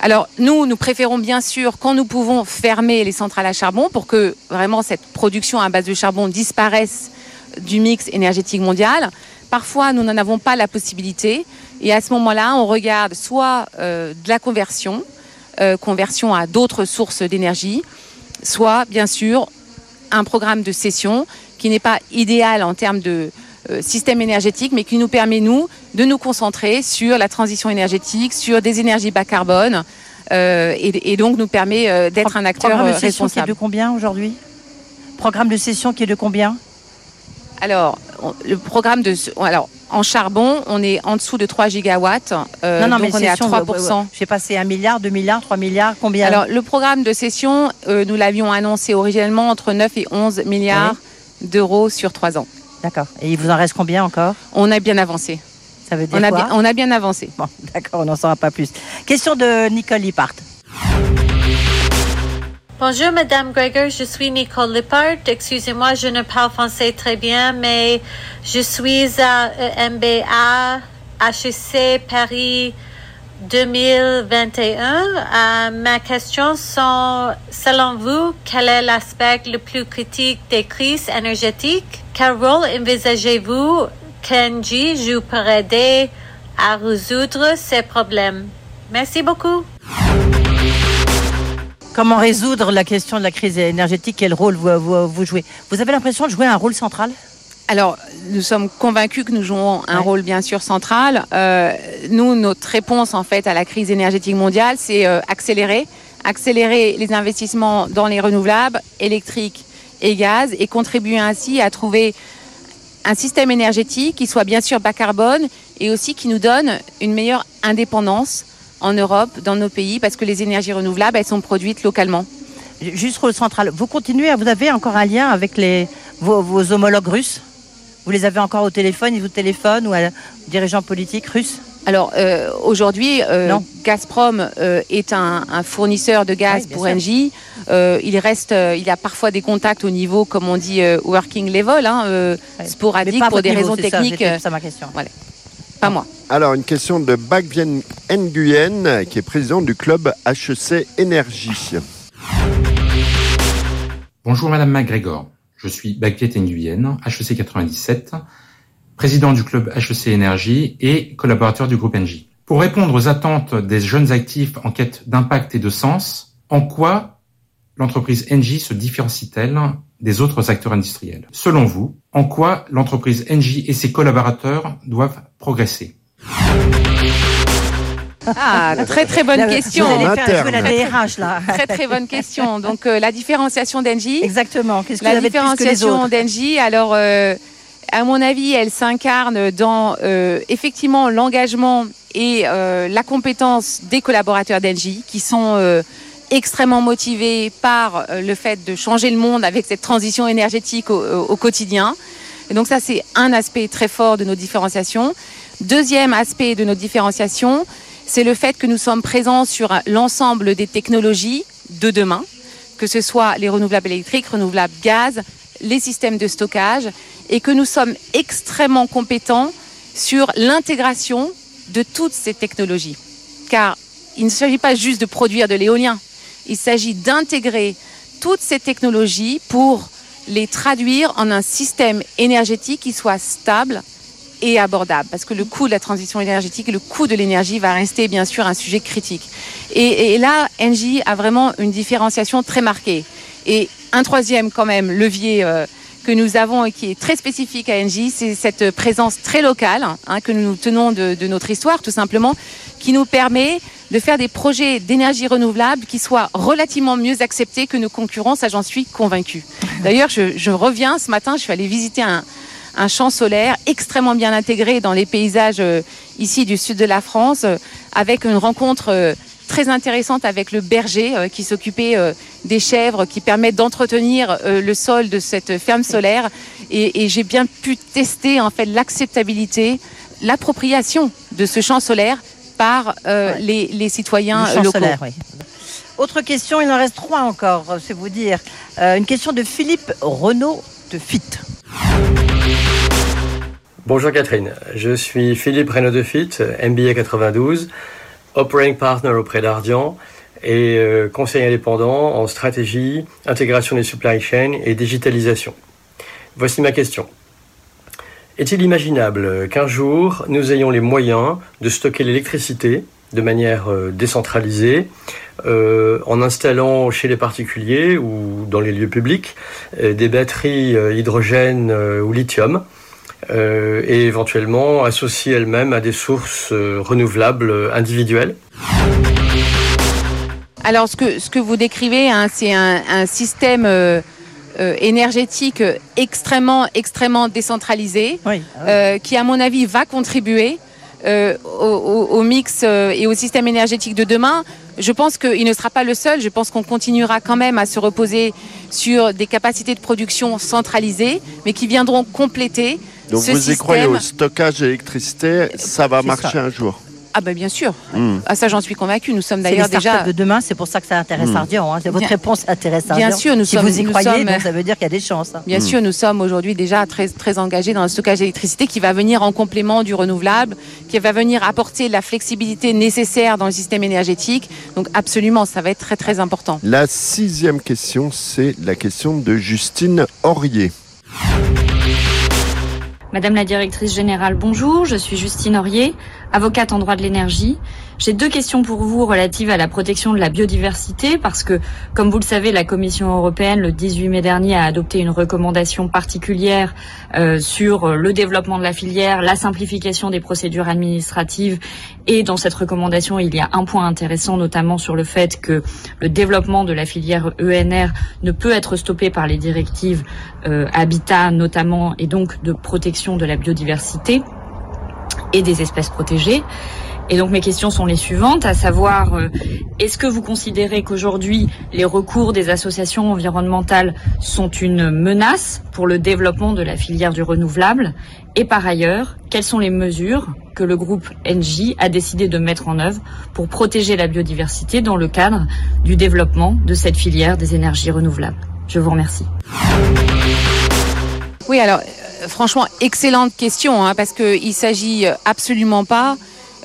Alors nous, nous préférons bien sûr quand nous pouvons fermer les centrales à charbon pour que vraiment cette production à base de charbon disparaisse du mix énergétique mondial. Parfois, nous n'en avons pas la possibilité. Et à ce moment-là, on regarde soit euh, de la conversion, euh, conversion à d'autres sources d'énergie, soit, bien sûr, un programme de cession qui n'est pas idéal en termes de euh, système énergétique, mais qui nous permet, nous, de nous concentrer sur la transition énergétique, sur des énergies bas carbone, et, donc nous permet d'être un acteur programme de cession Qui est de combien aujourd'hui? Programme de cession qui est de combien? Alors, le programme de. Alors, en charbon, on est en dessous de 3 gigawatts. Euh, non, non, mais on est à 3%. J'ai passé 1 milliard, 2 milliards, 3 milliards, combien Alors, le programme de cession, euh, nous l'avions annoncé originellement entre 9 et 11 milliards d'euros sur 3 ans. D'accord. Et il vous en reste combien encore? On a bien avancé. Ça veut dire on a bien, on a bien avancé. Bon, d'accord, on n'en saura pas plus. Question de Nicole Lippard. Bonjour Madame Gregor, je suis Nicole Lippard. Excusez-moi, je ne parle français très bien, mais je suis à MBA HEC Paris 2021. Euh, ma question sont, selon vous, quel est l'aspect le plus critique des crises énergétiques? Quel rôle envisagez-vous qu'Engie joue pour aider à résoudre ces problèmes? Merci beaucoup. Comment résoudre la question de la crise énergétique? Quel rôle vous, vous, jouez? Vous avez l'impression de jouer un rôle central? Alors, nous sommes convaincus que nous jouons un rôle bien sûr central. Euh, nous, notre réponse en fait à la crise énergétique mondiale, c'est euh, accélérer, accélérer les investissements dans les renouvelables, électriques et gaz, et contribuer ainsi à trouver un système énergétique qui soit bien sûr bas carbone et aussi qui nous donne une meilleure indépendance en Europe, dans nos pays, parce que les énergies renouvelables, elles sont produites localement. Juste rôle central, vous continuez, vous avez encore un lien avec les, vos, homologues russes? Vous les avez encore au téléphone, ils vous téléphonent ou à dirigeants politiques russes? Alors euh, aujourd'hui, euh, Gazprom euh, est un, fournisseur de gaz pour Engie. il reste, il y a parfois des contacts au niveau, comme on dit, working level, hein, sporadique pour des raisons techniques. C'est ma question. Voilà. Pas moi. Alors, une question de Bagvien Nguyen, qui est président du club HEC Énergie. Bonjour Madame MacGregor, je suis Bagvien Nguyen, HEC 97, président du club HEC Énergie et collaborateur du groupe Engie. Pour répondre aux attentes des jeunes actifs en quête d'impact et de sens, en quoi l'entreprise Engie se différencie-t-elle des autres acteurs industriels? Selon vous, en quoi l'entreprise Engie et ses collaborateurs doivent progresser? Ah, très très bonne question. Vous allez faire la DRH là. Très très bonne question. Donc euh, la différenciation d'Engie. Exactement. Qu'est-ce que La vous avez différenciation d'Engie, alors euh, à mon avis, elle s'incarne dans euh, effectivement l'engagement et euh, la compétence des collaborateurs d'Engie qui sont euh, extrêmement motivés par euh, le fait de changer le monde avec cette transition énergétique au, au- au quotidien. Et donc ça, c'est un aspect très fort de nos différenciations. Deuxième aspect de nos différenciations, c'est le fait que nous sommes présents sur l'ensemble des technologies de demain, que ce soit les renouvelables électriques, renouvelables gaz, les systèmes de stockage, et que nous sommes extrêmement compétents sur l'intégration de toutes ces technologies. Car il ne s'agit pas juste de produire de l'éolien, il s'agit d'intégrer toutes ces technologies pour les traduire en un système énergétique qui soit stable et abordable. Parce que le coût de la transition énergétique et le coût de l'énergie va rester bien sûr un sujet critique. Et, et là, Engie a vraiment une différenciation très marquée. Et un troisième quand même levier euh, que nous avons et qui est très spécifique à Engie, c'est cette présence très locale hein, que nous tenons de, de notre histoire tout simplement, qui nous permet de faire des projets d'énergie renouvelable qui soient relativement mieux acceptés que nos concurrents, ça j'en suis convaincue. D'ailleurs, je, je reviens ce matin, je suis allée visiter un, un champ solaire extrêmement bien intégré dans les paysages euh, ici du sud de la France, euh, avec une rencontre euh, très intéressante avec le berger euh, qui s'occupait euh, des chèvres, qui permettent d'entretenir euh, le sol de cette ferme solaire. Et, et j'ai bien pu tester en fait l'acceptabilité, l'appropriation de ce champ solaire par les, les citoyens Le champ locaux. solaire, oui. Autre question, il en reste trois encore, c'est vous dire. Une question de Philippe Renaud de FIT. Bonjour Catherine, je suis Philippe Reynaud de Fit, MBA 92, Operating Partner auprès d'Ardian et euh, conseiller indépendant en stratégie, intégration des supply chains et digitalisation. Voici ma question. Est-il imaginable qu'un jour nous ayons les moyens de stocker l'électricité de manière euh, décentralisée euh, en installant chez les particuliers ou dans les lieux publics euh, des batteries euh, hydrogène euh, ou lithium euh, et éventuellement associées elles-mêmes à des sources euh, renouvelables euh, individuelles. Alors, ce que, ce que vous décrivez, hein, c'est un, un système euh, euh, énergétique extrêmement, extrêmement décentralisé, euh, qui, à mon avis, va contribuer euh, au, mix euh, et au système énergétique de demain. Je pense qu'il ne sera pas le seul. Je pense qu'on continuera quand même à se reposer sur des capacités de production centralisées, mais qui viendront compléter Donc ce vous y croyez au stockage d'électricité, ça va marcher ça. un jour. Ah ben bien sûr. Hmm. Ah ça j'en suis convaincue. Nous sommes d'ailleurs déjà de demain, c'est pour ça que ça intéresse Hmm. Ardian. hein. Votre Bien- réponse intéresse Ardian. Bien sûr, nous si sommes- vous y nous croyez, sommes- donc ça veut dire qu'il y a des chances. hein. Bien sûr, nous sommes aujourd'hui déjà très, très engagés dans le stockage d'électricité qui va venir en complément du renouvelable, qui va venir apporter la flexibilité nécessaire dans le système énergétique. Donc absolument, ça va être très très important. La sixième question, c'est la question de Justine Aurier. Madame la directrice générale, bonjour. Je suis Justine Aurier, avocate en droit de l'énergie. J'ai deux questions pour vous relatives à la protection de la biodiversité parce que, comme vous le savez, la Commission européenne, le 18 mai dernier, a adopté une recommandation particulière euh, sur le développement de la filière, la simplification des procédures administratives. Et dans cette recommandation, il y a un point intéressant, notamment sur le fait que le développement de la filière ENR ne peut être stoppé par les directives euh, habitat notamment et donc de protection de la biodiversité et des espèces protégées. Et donc mes questions sont les suivantes, à savoir, euh, est-ce que vous considérez qu'aujourd'hui les recours des associations environnementales sont une menace pour le développement de la filière du renouvelable? Et par ailleurs, quelles sont les mesures que le groupe NJ a décidé de mettre en œuvre pour protéger la biodiversité dans le cadre du développement de cette filière des énergies renouvelables? Je vous remercie. Oui, alors euh, franchement, excellente question, hein, parce qu'il s'agit euh, absolument pas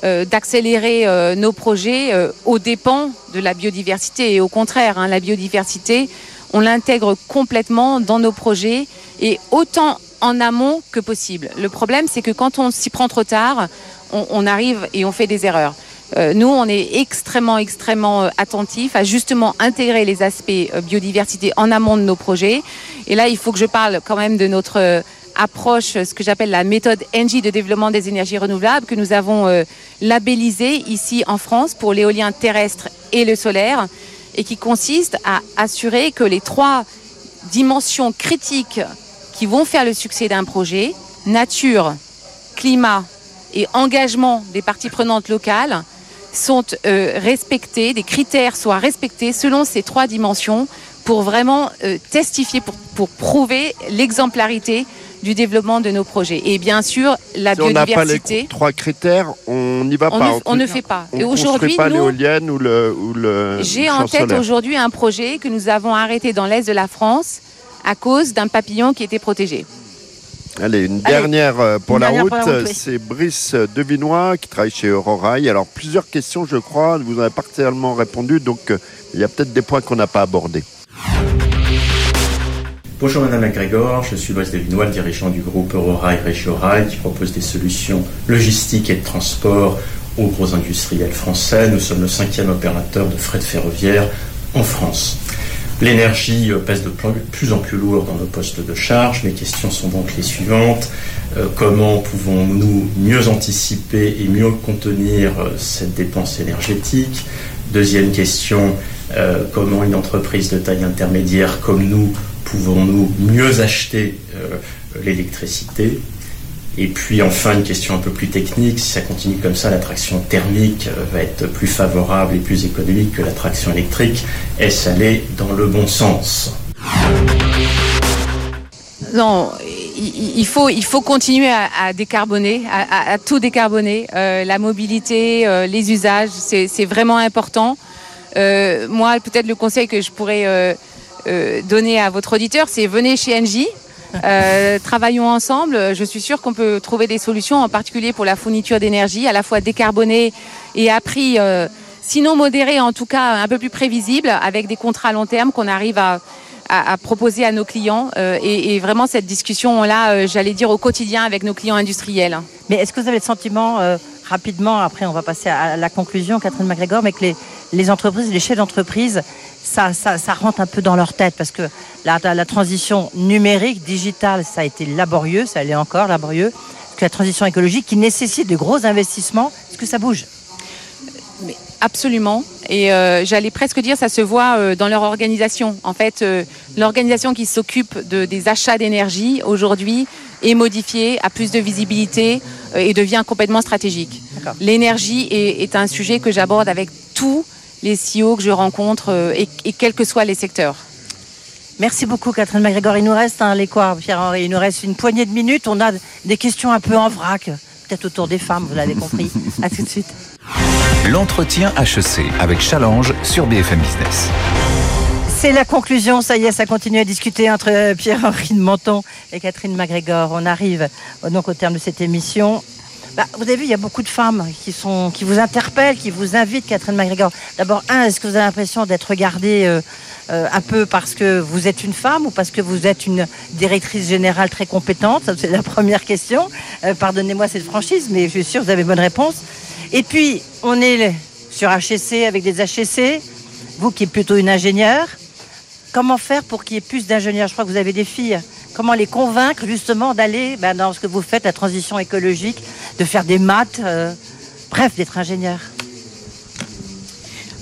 d'accélérer euh, nos projets euh, aux dépens de la biodiversité. Et au contraire, hein, la biodiversité, on l'intègre complètement dans nos projets. Et autant en amont que possible. Le problème, c'est que quand on s'y prend trop tard, on, arrive et on fait des erreurs. Euh, nous, on est extrêmement, extrêmement euh, attentifs à justement intégrer les aspects euh, biodiversité en amont de nos projets. Et là, il faut que je parle quand même de notre euh, approche, ce que j'appelle la méthode NG de développement des énergies renouvelables, que nous avons euh, labellisée ici en France pour l'éolien terrestre et le solaire, et qui consiste à assurer que les trois dimensions critiques qui vont faire le succès d'un projet, nature, climat et engagement des parties prenantes locales, sont euh, respectés, des critères soient respectés selon ces trois dimensions pour vraiment euh, testifier, pour, pour prouver l'exemplarité du développement de nos projets. Et bien sûr, la si on n'a pas les biodiversité. trois critères, on n'y va On pas. ne- on ne fait pas. On Et construit aujourd'hui, pas l'éolienne ou le, ou le J'ai en tête aujourd'hui un projet que nous avons arrêté dans l'est de la France à cause d'un papillon qui était protégé. Allez, une dernière euh, pour, une la, dernière route, pour la route, oui. c'est Brice Devinois qui travaille chez Eurorail. Alors, plusieurs questions, je crois, vous en avez partiellement répondu, donc euh, il y a peut-être des points qu'on n'a pas abordés. Bonjour Madame MacGregor, je suis Loïs Devinois, le dirigeant du groupe Eurorail Régiorail qui propose des solutions logistiques et de transport aux gros industriels français. Nous sommes le cinquième opérateur de fret ferroviaire en France. L'énergie euh, pèse de plus- en plus lourd dans nos postes de charge. Mes questions sont donc les suivantes. Euh, comment pouvons-nous mieux anticiper et mieux contenir euh, cette dépense énergétique? Deuxième question, comment une entreprise de taille intermédiaire comme nous pouvons-nous mieux acheter euh, l'électricité? Et puis enfin, une question un peu plus technique, si ça continue comme ça, la traction thermique euh, va être plus favorable et plus économique que la traction électrique. Est-ce aller dans le bon sens? Non, il, faut, il faut continuer à, décarboner, à, tout décarboner. Euh, la mobilité, les usages, c'est vraiment important. Moi, peut-être le conseil que je pourrais donner à votre auditeur, c'est venez chez Engie. Euh, travaillons ensemble. Je suis sûre qu'on peut trouver des solutions, en particulier pour la fourniture d'énergie, à la fois décarbonée et à prix, euh, sinon modéré, en tout cas un peu plus prévisible, avec des contrats à long terme qu'on arrive à, proposer à nos clients. Euh, et, et vraiment, cette discussion-là, euh, j'allais dire au quotidien avec nos clients industriels. Mais est-ce que vous avez le sentiment, euh, rapidement, après on va passer à la conclusion, Catherine McGregor, mais que les, les entreprises, les chefs d'entreprise, ça, rentre un peu dans leur tête parce que la, transition numérique, digitale, ça a été laborieux, ça l'est encore laborieux, que la transition écologique qui nécessite de gros investissements, est-ce que ça bouge? Absolument. Et euh, j'allais presque dire, ça se voit euh, dans leur organisation. En fait, euh, l'organisation qui s'occupe de, des achats d'énergie aujourd'hui est modifiée, a plus de visibilité euh, et devient complètement stratégique. L'énergie est, est un sujet que j'aborde avec tous les CEO que je rencontre euh, et, et quels que soient les secteurs. Merci beaucoup Catherine McGregor. Il nous reste, hein, les quoi, Pierre-Henri, il nous reste une poignée de minutes. On a des questions un peu en vrac, peut-être autour des femmes, vous l'avez compris. à tout de suite. L'entretien HEC avec Challenge sur BFM Business. C'est la conclusion, ça y est, ça continue à discuter entre euh, Pierre-Henri de Menton et Catherine McGregor. On arrive euh, donc au terme de cette émission. Bah, vous avez vu, il y a beaucoup de femmes qui, sont, qui vous interpellent, qui vous invitent, Catherine McGregor. D'abord, un, est-ce que vous avez l'impression d'être regardée euh, un peu parce que vous êtes une femme ou parce que vous êtes une directrice générale très compétente? C'est la première question. Pardonnez-moi cette franchise, mais je suis sûre que vous avez bonne réponse. Et puis, on est sur HEC avec des HEC, vous qui êtes plutôt une ingénieure. Comment faire pour qu'il y ait plus d'ingénieurs? Je crois que vous avez des filles. Comment les convaincre justement d'aller ben, dans ce que vous faites, la transition écologique, de faire des maths, euh, bref, d'être ingénieur?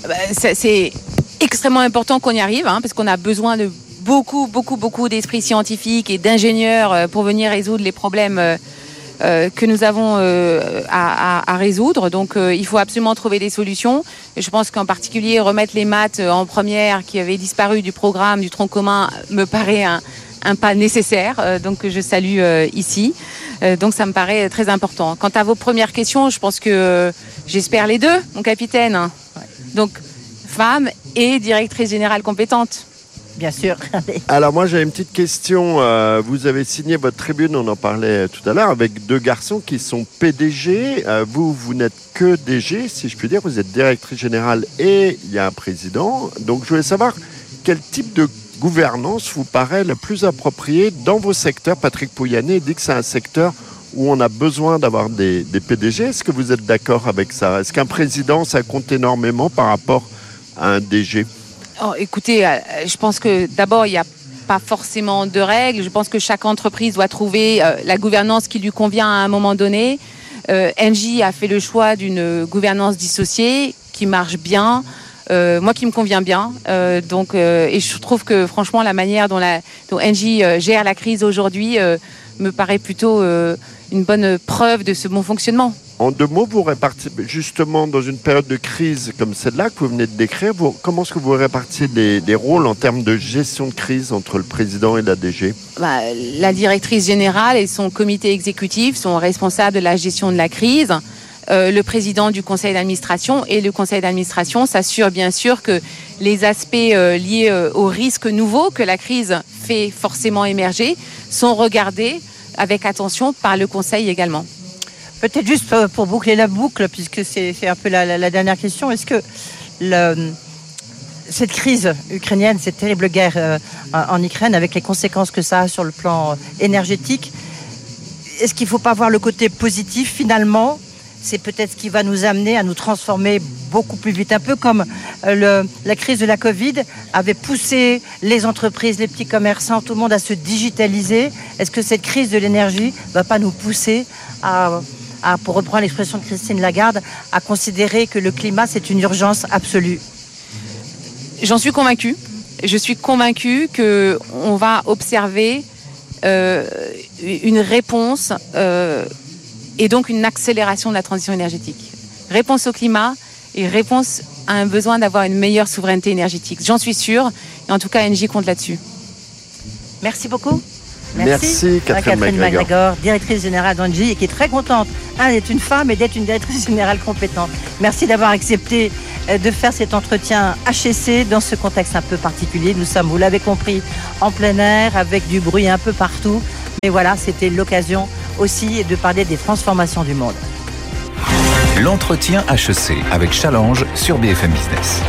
Bah, c'est- extrêmement important qu'on y arrive, hein, parce qu'on a besoin de beaucoup, beaucoup, beaucoup d'esprits scientifiques et d'ingénieurs euh, pour venir résoudre les problèmes euh, que nous avons euh, à, à- à résoudre. Donc, euh, il faut absolument trouver des solutions. Et je pense qu'en particulier, remettre les maths euh, en première, qui avaient disparu du programme du tronc commun, me paraît un, un pas nécessaire. euh, donc, que je salue euh, ici. Euh, donc, ça me paraît très important. Quant à vos premières questions, je pense que j'espère les deux, mon capitaine. Donc, femme et directrice générale compétente. Bien sûr. Alors moi j'ai une petite question. Euh, vous avez signé votre tribune, on en parlait tout à l'heure, avec deux garçons qui sont PDG. Euh, vous, vous n'êtes que DG, si je puis dire. Vous êtes directrice générale et il y a un président. Donc je voulais savoir quel type de gouvernance vous paraît la plus appropriée dans vos secteurs Patrick Pouyanné dit que c'est un secteur où on a besoin d'avoir des, des, PDG. Est-ce que vous êtes d'accord avec ça? Est-ce qu'un président, ça compte énormément par rapport à un DG oh, Écoutez, euh, je pense que d'abord, il n'y a pas forcément de règles. Je pense que chaque entreprise doit trouver euh, la gouvernance qui lui convient à un moment donné. Euh, Engie a fait le choix d'une gouvernance dissociée qui marche bien. Euh, moi qui me convient bien. Donc, et je trouve que franchement, la manière dont, la, dont Engie gère la crise aujourd'hui me paraît plutôt une bonne preuve de ce bon fonctionnement. En deux mots, vous répartissez justement dans une période de crise comme celle-là que vous venez de décrire, vous, comment est-ce que vous répartissez les, les, rôles en termes de gestion de crise entre le président et la DG bah, La directrice générale et son comité exécutif sont responsables de la gestion de la crise. Euh, le président du conseil d'administration et le conseil d'administration s'assurent bien sûr que les aspects euh, liés euh, aux risques nouveaux que la crise fait forcément émerger sont regardés avec attention par le conseil également. Peut-être juste pour boucler la boucle, puisque c'est un peu la, dernière question, est-ce que cette crise ukrainienne, cette terrible guerre euh, en Ukraine, avec les conséquences que ça a sur le plan énergétique, est-ce qu'il ne faut pas voir le côté positif finalement c'est peut-être ce qui va nous amener à nous transformer beaucoup plus vite, un peu comme euh, la crise de la Covid avait poussé les entreprises, les petits commerçants, tout le monde à se digitaliser. Est-ce que cette crise de l'énergie ne va pas nous pousser à, à, pour reprendre l'expression de Christine Lagarde, à considérer que le climat, c'est une urgence absolue? J'en suis convaincue. Je suis convaincue qu'on va observer euh, une réponse euh, et donc une accélération de la transition énergétique. Réponse au climat et réponse à un besoin d'avoir une meilleure souveraineté énergétique. J'en suis sûre, et en tout cas, NJ compte là-dessus. Merci beaucoup. Merci, Merci Catherine, Catherine McGregor. McGregor, directrice générale d'Engie, et qui est très contente d'être une femme et d'être une directrice générale compétente. Merci d'avoir accepté euh, de faire cet entretien HEC dans ce contexte un peu particulier. Nous sommes, vous l'avez compris, en plein air, avec du bruit un peu partout. Mais voilà, c'était l'occasion aussi de parler des transformations du monde. L'entretien HEC avec Challenge sur BFM Business.